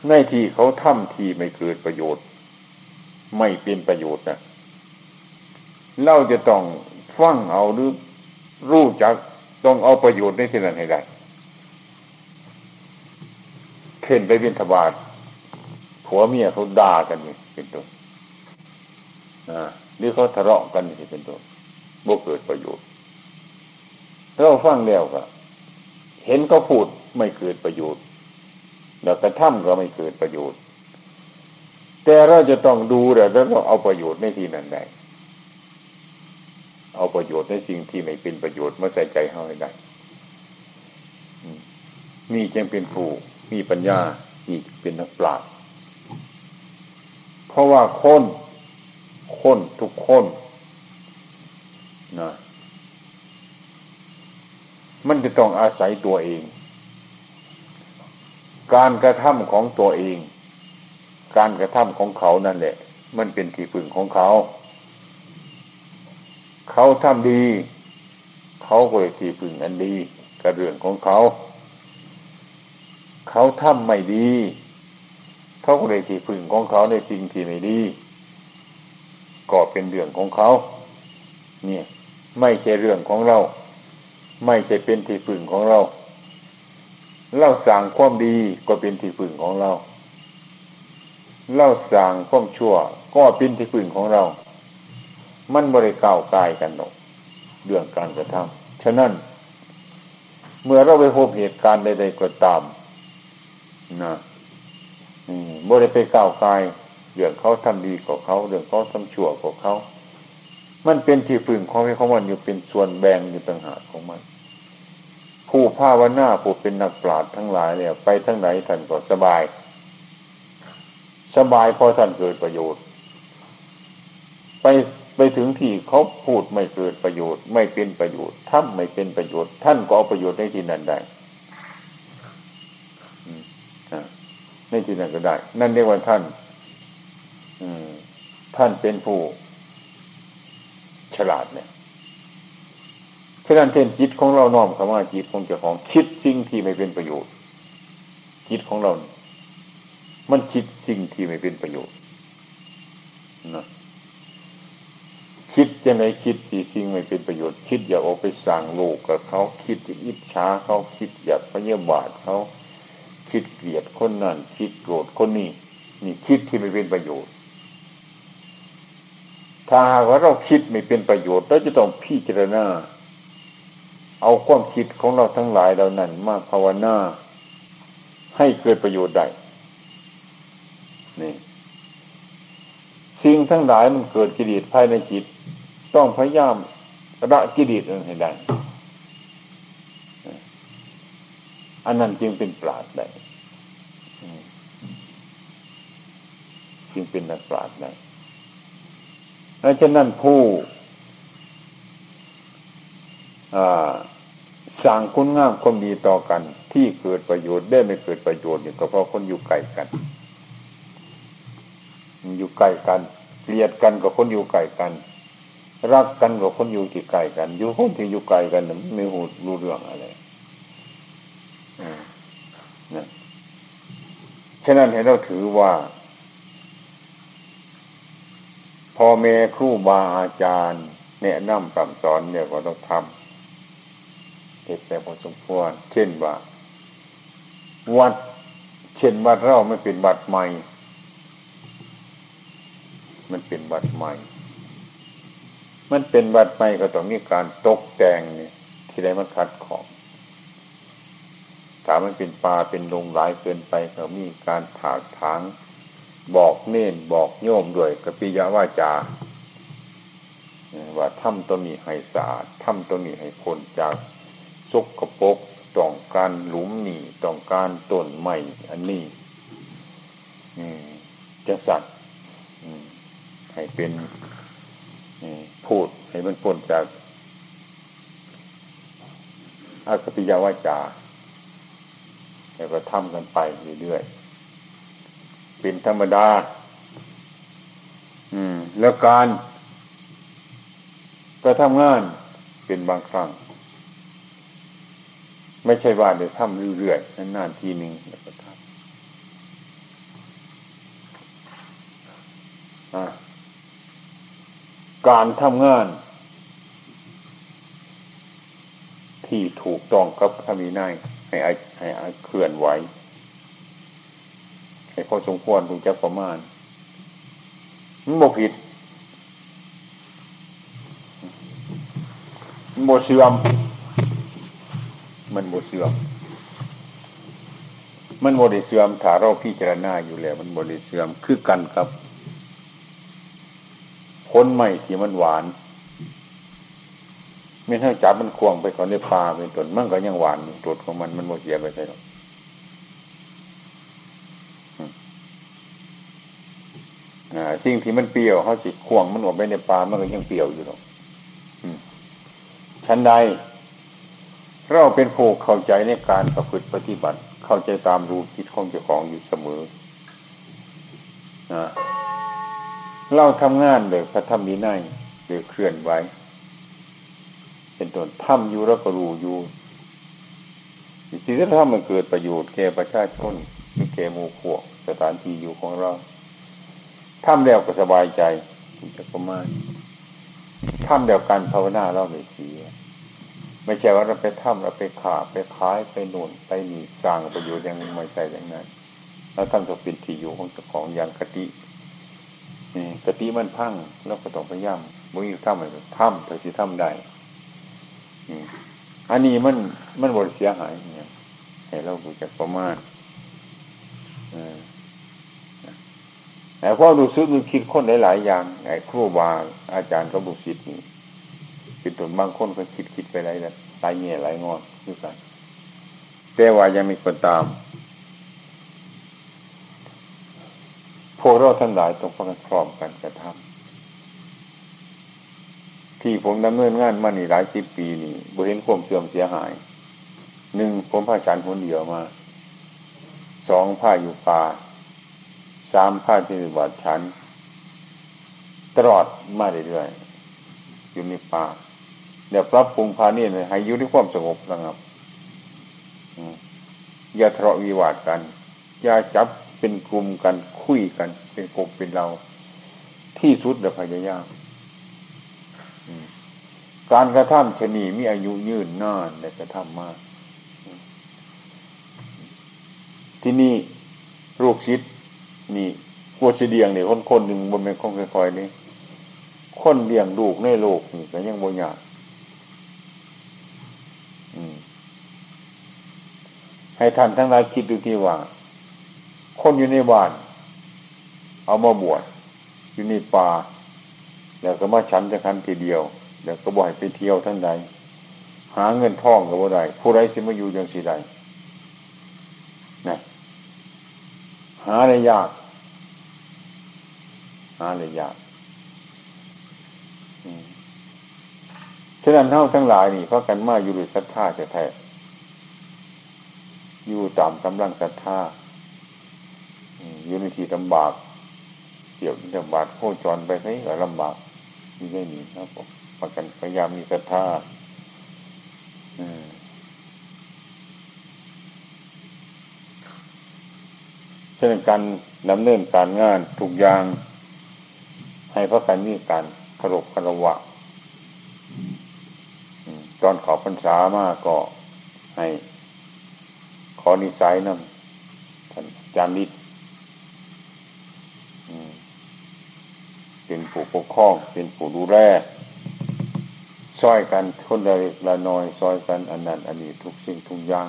ในที่เขาทำที่ไม่เกิดประโยชน์ ไม่เป็นประโยชน์นะเราจะต้องฟังเอาหรือรู้จักต้องเอาประโยชน์ในที่นั้นให้ได้เข็นไปบินทบาทผัวเมียเขาด่ากันนี่เป็นต้นหรือเขาทะเลาะกันที่เป็นตัวบ่เกิดประโยชน์เราฟังแล้วก็เห็นเขาพูดไม่เกิดประโยชน์ แล้วกระทำก็ไม่เกิดประโยชน์ แต่เราจะต้องดูแล้วเราเอาประโยชน์ในที่นั้นได้เอาประโยชน์ในสิ่งที่ไม่เป็นประโยชน์มาใส่ใจเขาให้ได้นี่จึงเป็นผู้มีปัญญาอีกเป็นนักปราชญ์เพราะว่าคนคนทุกคนนะมันจะต้องอาศัยตัวเอง การกระทำของตัวเอง การกระทำของเขานั่นแหละ มันเป็นที่พึ่งของเขา เขาทำดี เขาก็เลยที่พึ่งอันดีกระเรื่องของเขา เขาทำไม่ดี เขาก็เลยที่พึ่งของเขาในสิ่งที่ไม่ดี ก็เป็นเรื่องของเขา เนี่ย ไม่ใช่เรื่องของเรา ไม่ใช่เป็นที่พึ่งของเรา เราสั่งความดีก็เป็นที่พึ่งของเราเราสั่งความชั่ว ก็เป็นที่พึ่งของเรา มันบริก้าวกายกันหรอกเรื่องการกระทำฉะนั้น เมื่อเราไปพบเหตุการณ์ใดๆก็ตามนะบริไปก้าวกายเรื่องเขาทำดีกว่าเขาเรื่องเขาทำชั่วกว่าเขา มันเป็นที่พึ่งของให้ของมันอยู่เป็นส่วนแบ่งอยู่ต่างหากของมัน ผู้ภาวนาผู้เป็นนักปราชญ์ทั้งหลายเนี่ย ไปทั้งไหนท่านก็สบาย สบายเพราะท่านเกิดประโยชน์ ไปไปถึงที่เขาพูดไม่เกิดประโยชน์ ไม่เป็นประโยชน์ทำไม่เป็นประโยชน์ ท่านก็เอาประโยชน์ในที่นั้นได้ในที่นั้นก็ได้ นั่นเรียกว่าท่านท่านเป็นผู้ ฉลาดเนี่ย ฉะนั้นเช่นจิตของเราน้อมคำว่าจิตของเจ้าของคิดสิ่งที่ไม่เป็นประโยชน์ จิตของเรา มันคิดสิ่งที่ไม่เป็นประโยชน์นะคิดจะไหนคิดที่สิ่งไม่เป็นประโยชน์ คิดอย่ากออกไปสั่งโลกกับเขาคิดอิจฉาเขาคิดอยากพยาบาทเขาคิดเกลียดคนนั้นคิดโกรธคนนี้นี่คิดที่ไม่เป็นประโยชน์ ถ้าหากว่าเราคิดไม่เป็นประโยชน์เราจะต้องพิจารณา เอาความคิดของเราทั้งหลายเหล่านั้นมาภาวนาให้เกิดประโยชน์ได้นี่สิ่งทั้งหลายมันเกิดกิเลสภายในจิต ต้องพยายามระกิเลสให้ได้อันนั้นจึงเป็นปราดได้จึงเป็นนักปราดได้ดังนั้นผู้ สั่งคุณงามความดีต่อกัน ที่เกิดประโยชน์ได้ไม่เกิดประโยชน์เนี่ยก็เพราะคนอยู่ไกลกัน อยู่ไกลกันเกลียดกันกับคนอยู่ไกลกัน รักกันกับคนอยู่ที่ไกลกัน อยู่คนที่อยู่ไกลกันไม่หูรู้เรื่องอะไรนะฉะนั้นให้เราถือว่าพ่อแม่ครูบาอาจารย์แนะนำคำสอนเนี่ยก็ต้องทำ เหตุแต่พอสมควร เช่นว่า วัด เช่นวัดเราไม่เป็นวัดใหม่ มันเป็นวัดใหม่ มันเป็นวัดใหม่ก็ต้องมีการตกแต่งเนี่ยที่ได้มันคัดของถ้ามันเป็นป่าเป็นลงหลายเกินไปก็มีการถากถางบอกเน้นบอกโยมด้วยกปิยาวาจาว่าถ้ำตัวนี้ให้สะอาดถ้ำตัวนี้ให้พ้นจาก ซุกกระปกต้องการหลุมนี่ต้องการต้นใหม่อันนี้จะสัตว์ให้เป็นพูดให้มันพ้นจากอากปิยาวาจาแล้วก็ทำกันไปเรื่อยๆเป็นธรรมดา อืม แล้วการก็ทำงานเป็นบางครั้ง ไม่ใช่ว่าเดี๋ยวทำเรื่อยๆนานๆทีหนึ่งแล้วก็ทำการทำงาน ที่ถูกต้องกับพระมีนายให้ให้เคลื่อนไหวให้พอสมควรถึงจะประมาณมันบกผิดมันบเสื่อม มันบเสื่อม มันบริเสื่อมถ้าเราพิจารณาอยู่แล้ว มันบริเสื่อมคือกันครับพ้นใหม่ที่มันหวานไม่ถ้าจับมันควงไปก่อนได้ปลาเป็นต้นมันก็ยังหวานตัวของมันมันโมเสียไปใช่หรอกสิ่งที่มันเปรี้ยวเขาสิควงมันออกไปในปลามันก็ยังเปรี้ยวอยู่หรอกชั้นใด เราเป็นผู้เข้าใจในการประพฤติปฏิบัติ เข้าใจตามรู้คิดของเจ้าของอยู่เสมอนะเราทำงานโดยพระธรรมนี้ในโดยเคลื่อนไว้เป็นต้นทำอยู่แล้วก็รู้อยู่สิ่งที่ทำมันเกิดประโยชน์แก่ประชาชนหรือแก่หมู่พวกสถานที่อยู่ของเราทำแล้วก็สบายใจจะประมาณทำแล้วการภาวนาเราไม่เสีย ไม่ใช่ว่าเราไปทำเราไปขาไปขายไปหนุนไปหนีสร้างประโยชน์อย่างไม่ใช่อย่างนั้นแล้วทำจะเป็นที่อยู่ของเจ้าของอย่างกติกติมันพังแล้วก็ต้องพยายามมุ่งทำอะไรทำเท่าที่ทำได้อันนี้มันมันบริเสียหายเนี่ยให้เราดูจากประมาณแต่พอดูซึกดูคิดคนหลายๆอย่างไอ้ครูบาอาจารย์ก็บุษิตนี่ เป็นตัวบางคนก็คิดคิดไปไรแล้วตายเงี้ยหลายงอนด้วยกันแต่ว่ายังมีคนตามพวกเราทั้งหลายต้องพักพร้อมกันกระทำที่ผมดำเนินงานมานี่หลายสิบปีนี่บ่เห็นความเสื่อมเสียหายหนึ่งผมผ้าฉันคนเดียวมาสองผ้าอยู่ป่าสามผ้าที่วัดฉัน ตลอดมาเรื่อยๆอยู่ในป่า เดี๋ยวปรับปรุงพานี่เลยให้อยู่ในความสงบนะครับอย่าทะเลาะวิวาทกัน อย่าจับเป็นกลุ่มกันคุยกัน เป็นกบเป็นเรา ที่สุดเดี๋ยวพยายามการกระทำชนีมีอายุยืนนานแต่กระทำมาก ที่นี่ลูกชิดนี่กัวเสียงเนี่ยคนคนหนึ่งบนเป็นคนค่อยๆนี่คนเลี้ยงลูกในโลกนี่ก็ยังบ่ยาก ให้ท่านทั้งหลายคิดดูที่ว่า คนอยู่ในบ้าน เอามาบวชอยู่ในป่าแล้วก็มาฉันจะคันทีเดียวแล้วก็บ่อยไปเที่ยวทั้งใดหาเงินทองกับว่าใดผู้ไรสิมาอยู่ยังสิใดนะหาอะไรยาก หาอะไรยาก ฉะนั้นเท่าทั้งหลายนี่เพราะกันมาอยู่ด้วยศรัทธาจะแท้อยู่ตามกำลังศรัทธาอยู่ในที่ลำบากเกี่ยวกับลำบากโคจรไปให้ก็ลำบากมีไม่มีครับผมประกันพยายามมีศรัทธาเช่นการดำเนินการงานทุกอย่าง ให้พระกันมีการคารพคารวะ ตอนขอพรรษามาก็ให้ ขอนิสัยนั่นท่านจามิตเป็นผู้ปกครอง เป็นผู้ดูแลซอยกันคนใดละน้อยซอยกันอันนั้นอันนี้ทุกสิ่งทุกอย่าง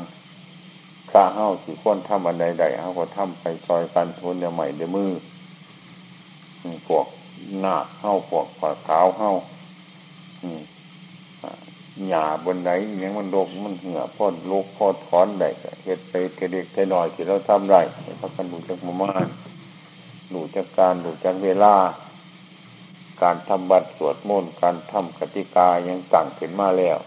ข้าเฮ้าสิคนทำอันใดใดเฮ้าก็ทำไปซอยกันทนเดียใหม่เดียมือพวกหน้าเฮ้าพวกปากขาวเฮ้า หยาบนไหนอย่างมันโลกมันเหื่อพ่อโลกพ่อถอนได้เหตุไปเด็กแต่น้อยที่เราทำได้พระกันดูจากมามานดูจากการดูจากเวลา การทำบัตรสวดมนต์การทำกติกายังตั้งขึ้นมาแล้ว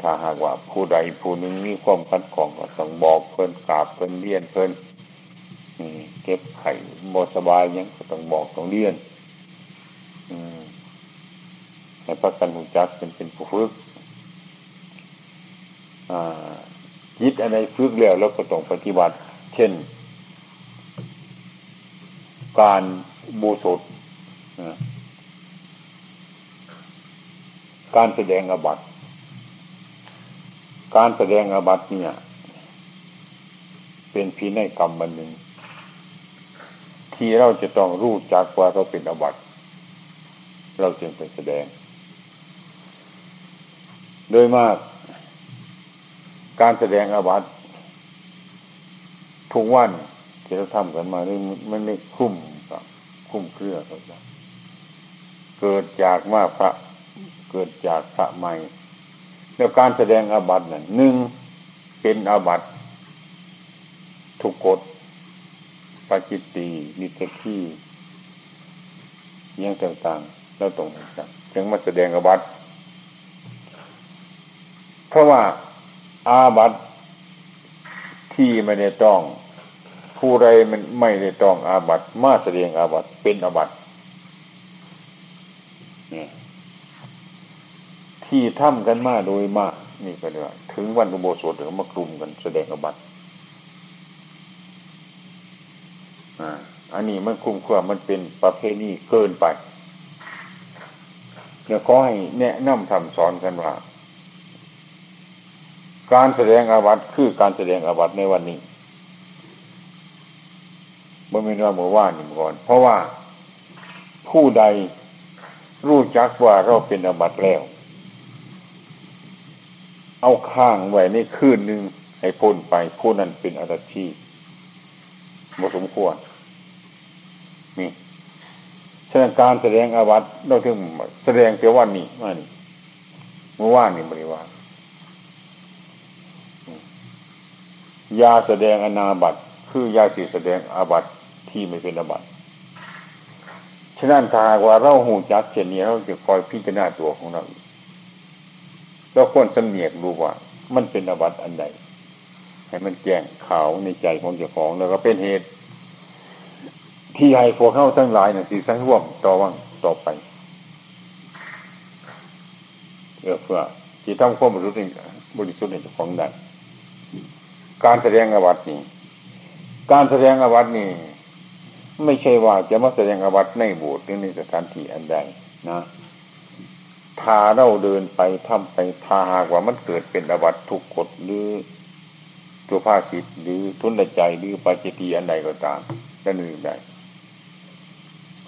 ถ้าหากว่าผู้ใดผู้หนึ่งมีความคัดของก็ต้องบอกเพิ่นกราบเพิ่นเลียนเพิ่นเก็บไข่โมสบายยังก็ต้องบอกต้องเลียน ให้พักกันหูจักเป็นเป็นผู้ฝึกยิดอะไรฝึกแล้วแล้วก็ต้องปฏิบัติ เช่น การบูสดการแสดงอบัตการแสดงอบัตเนี่ย เป็นพีในกรรมบันหนึ่งที่เราจะต้องรู้จักว่าเราเป็นอบัตเราจึงไปแสดง โดยมาก การแสดงอาบัติทุกวันที่เราทำกันมานี่มันไม่คุ้มกับคุ้มเครือเขาจะเกิดจากมาพระ เกิดจากพระใหม่แล้วการแสดงอาบัตินั่นหนึ่งเป็นอาบัติทุกกฎปาจิตตีนิเทคียังต่างๆ แล้วตรงกันจึงมาแสดงอาบัติ ราะว่าอาบัตที่ไม่ได้ต้อง ผู้ใดมันไม่ได้ต้องอาบัตมาแสดงอาบัตเป็นอาบัตนี่ที่ทำกันมาโดยมาก นี่ก็เลยวถึงวันอุโบสถถึงมากลุ่มกันแสดงอาบัตอันนี้มันคุ้มค่ามันเป็นประเพณีเกินไปเดี๋ยวขอให้แนะนำทำสอนกันว่า การแสดงอาวัตคือการแสดงอาวัตในวันนี้บ่มีว่าเมื่ว่านี่ก่อน เพราะว่าผู้ใดรู้จักว่าเราเป็นอาบัตแล้ว เอาข้างไว้ในคืนหนึ่งให้พ้นไปผู้นั้นเป็นอารัชีบสมควรนี่ฉะนั้นการแสดงอาวัตเราถึงแสดงเสียวันนี้มานี่เมื่อวานนี่บริวาร ยาแสดงอนาบัตคือยาสีแสดงอาบัตที่ไม่เป็นอาบัตฉะนั้นถ้าว่าเราหูจักเช่นนี้เราจะคอยพิจารณาตัวของเราเราควรสำเนียกดูว่า มันเป็นอาบัตอันใดให้มันแจ้งข่าวในใจของเจ้าของแล้วก็เป็นเหตุ ที่ให้พวกเข้าทั้งหลายน่ะสิสังร่วมต่อวังต่อไปเพื่อเพื่อที่ทำความบริสุทธิ์บริสุทธิ์ในเจ้าของได้ การแสดงอวัตนี่การแสดงอวัตนี่ไม่ใช่ว่าจะมาแสดงอวัตในโบสถ์หรือในสถานที่อันใดนะถ้าเราเดินไปทำไปถ้าหากว่ามันเกิดเป็นอวัตทุกกฎหรือตัวภาสิทหรือทุนใจหรือปัจจิตีอันใดก็ตามก็นึกได้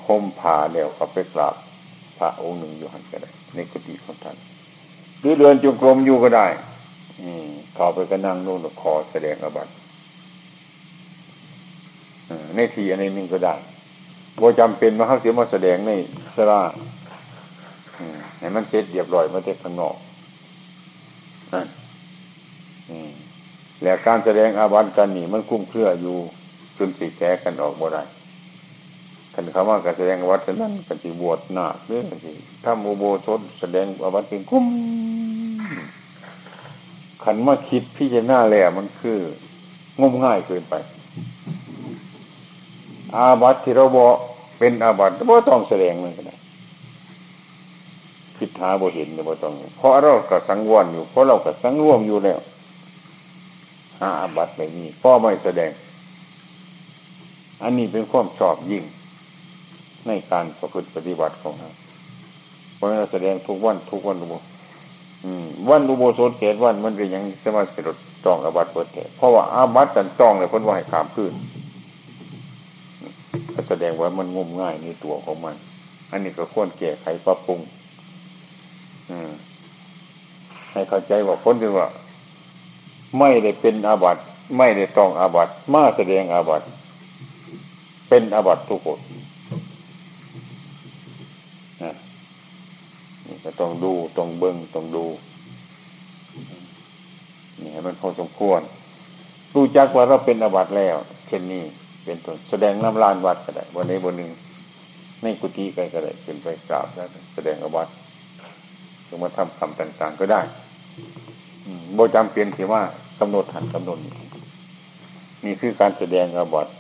ห่มผ่าแล้วก็ไปกราบพระองค์หนึ่งอยู่หันก็ได้ในกุฏิของท่านหรือเดินจงกรมอยู่ก็ได้ เข้าไปก็นั่งนู่นคอแสดงอบัตในทีอันนี้นึงก็ได้โบจำเป็นมาเขาเสียมาแสดงในสระให้มันเสร็จเรียบร้อยมาเทศข้างนอกนั่นแล้วการแสดงอาบัติกันนี่มันคุ้มเครืออยู่จนสีแก้กันออกบ่ได้ขันคำว่าการแสดงอาบัตินั้นกันจีบวชหนักเรื่องสิถ้าโมโบสดแสดงอาบัติเป็นคุ้ม ขันมาคิดพิจารณาแล้วมันคืองมง่ายเกินไป อาบัติที่เราบอกเป็นอาบัติบ่ต้องแสดงมันก็ได้พิดหาบ่เห็นเลยบ่ต้องเพราะเราก็สังวรอยู่ เพราะเราก็สังร่วมอยู่แล้วหาอาบัติไม่มีพ่อไม่แสดง อันนี้เป็นความชอบยิ่ง ในการประพฤติปฏิบัติของเราเพราะเราแสดงทุกวันทุกวันอุโบ วันอุโบสถเกตวันมันเป็นอย่างสมาสิรจองอาบัติเปิดแต่เพราะว่าอาบัติกันจองเลยพ้นว่าให้ขามขึ้นแสดงว่ามันงมง่ายในตัวของมัน อันนี้ก็ควรแก้ไขปรับปรุงให้เข้าใจว่าพ้นคือว่า ไม่ได้เป็นอาบัติไม่ได้ต้องอาบัติมาแสดงอาบัติเป็นอาบัติทุกคน ก็ต้องดูต้องเบิ้งต้องดูนี่ให้มันพอสมควร รู้จักว่าเราเป็นอาบัติแล้ว เช่นนี้เป็นต้นแสดงน้ำลานวัดก็ได้วันนี้บนหนึ่งในกุฏิใครก็ได้เป็นไปกราบแล้วแสดงอาบัติถึงมาทำคำต่างๆก็ได้โบจำเปลี่ยนที่ว่ากำหนดหันกำหนดนี่คือการแสดงอาบัติ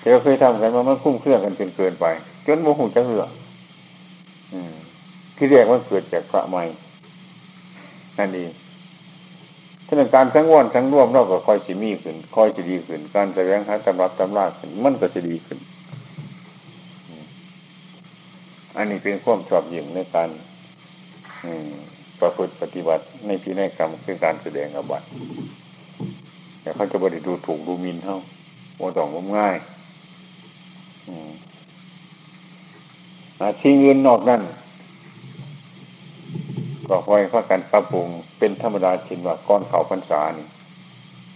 เราเคยทำกันมามันคุ้มเครื่องกันจนเกินไป จนโมโหจะเหือ ที่เรียกว่าเกิดจากพระใหม่นั่นเองฉะนั้นการสังวรสังร่วมเราก็ค่อยจะมีขึ้นค่อยจะดีขึ้น การแสดงหาตำรับตำราขึ้นมันก็จะดีขึ้น อันนี้เป็นความชอบยิ่งในการประพฤติปฏิบัติในพินัยกรรมคือการแสดงอบัติแต่เขาจะบริดูถูกดูมินเท่าโมต้องงมง่าย อาชีเงินนอกนั่นก็คอยพักกันปรับปรุงเป็นธรรมดาชินว่าก้อนเขาพรรษานี่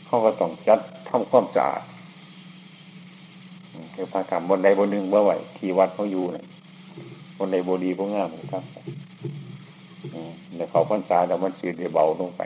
เขาก็ต้องจัดทำความสะอาดคือพระธรรมบนใดบนหนึ่งเมื่อไหร่ที่วัดเขาอยู่เนี่ยบนใดบดีพวงามครับเดี๋ยวเขาพรรษาแล้วมันสืดเบาลงไป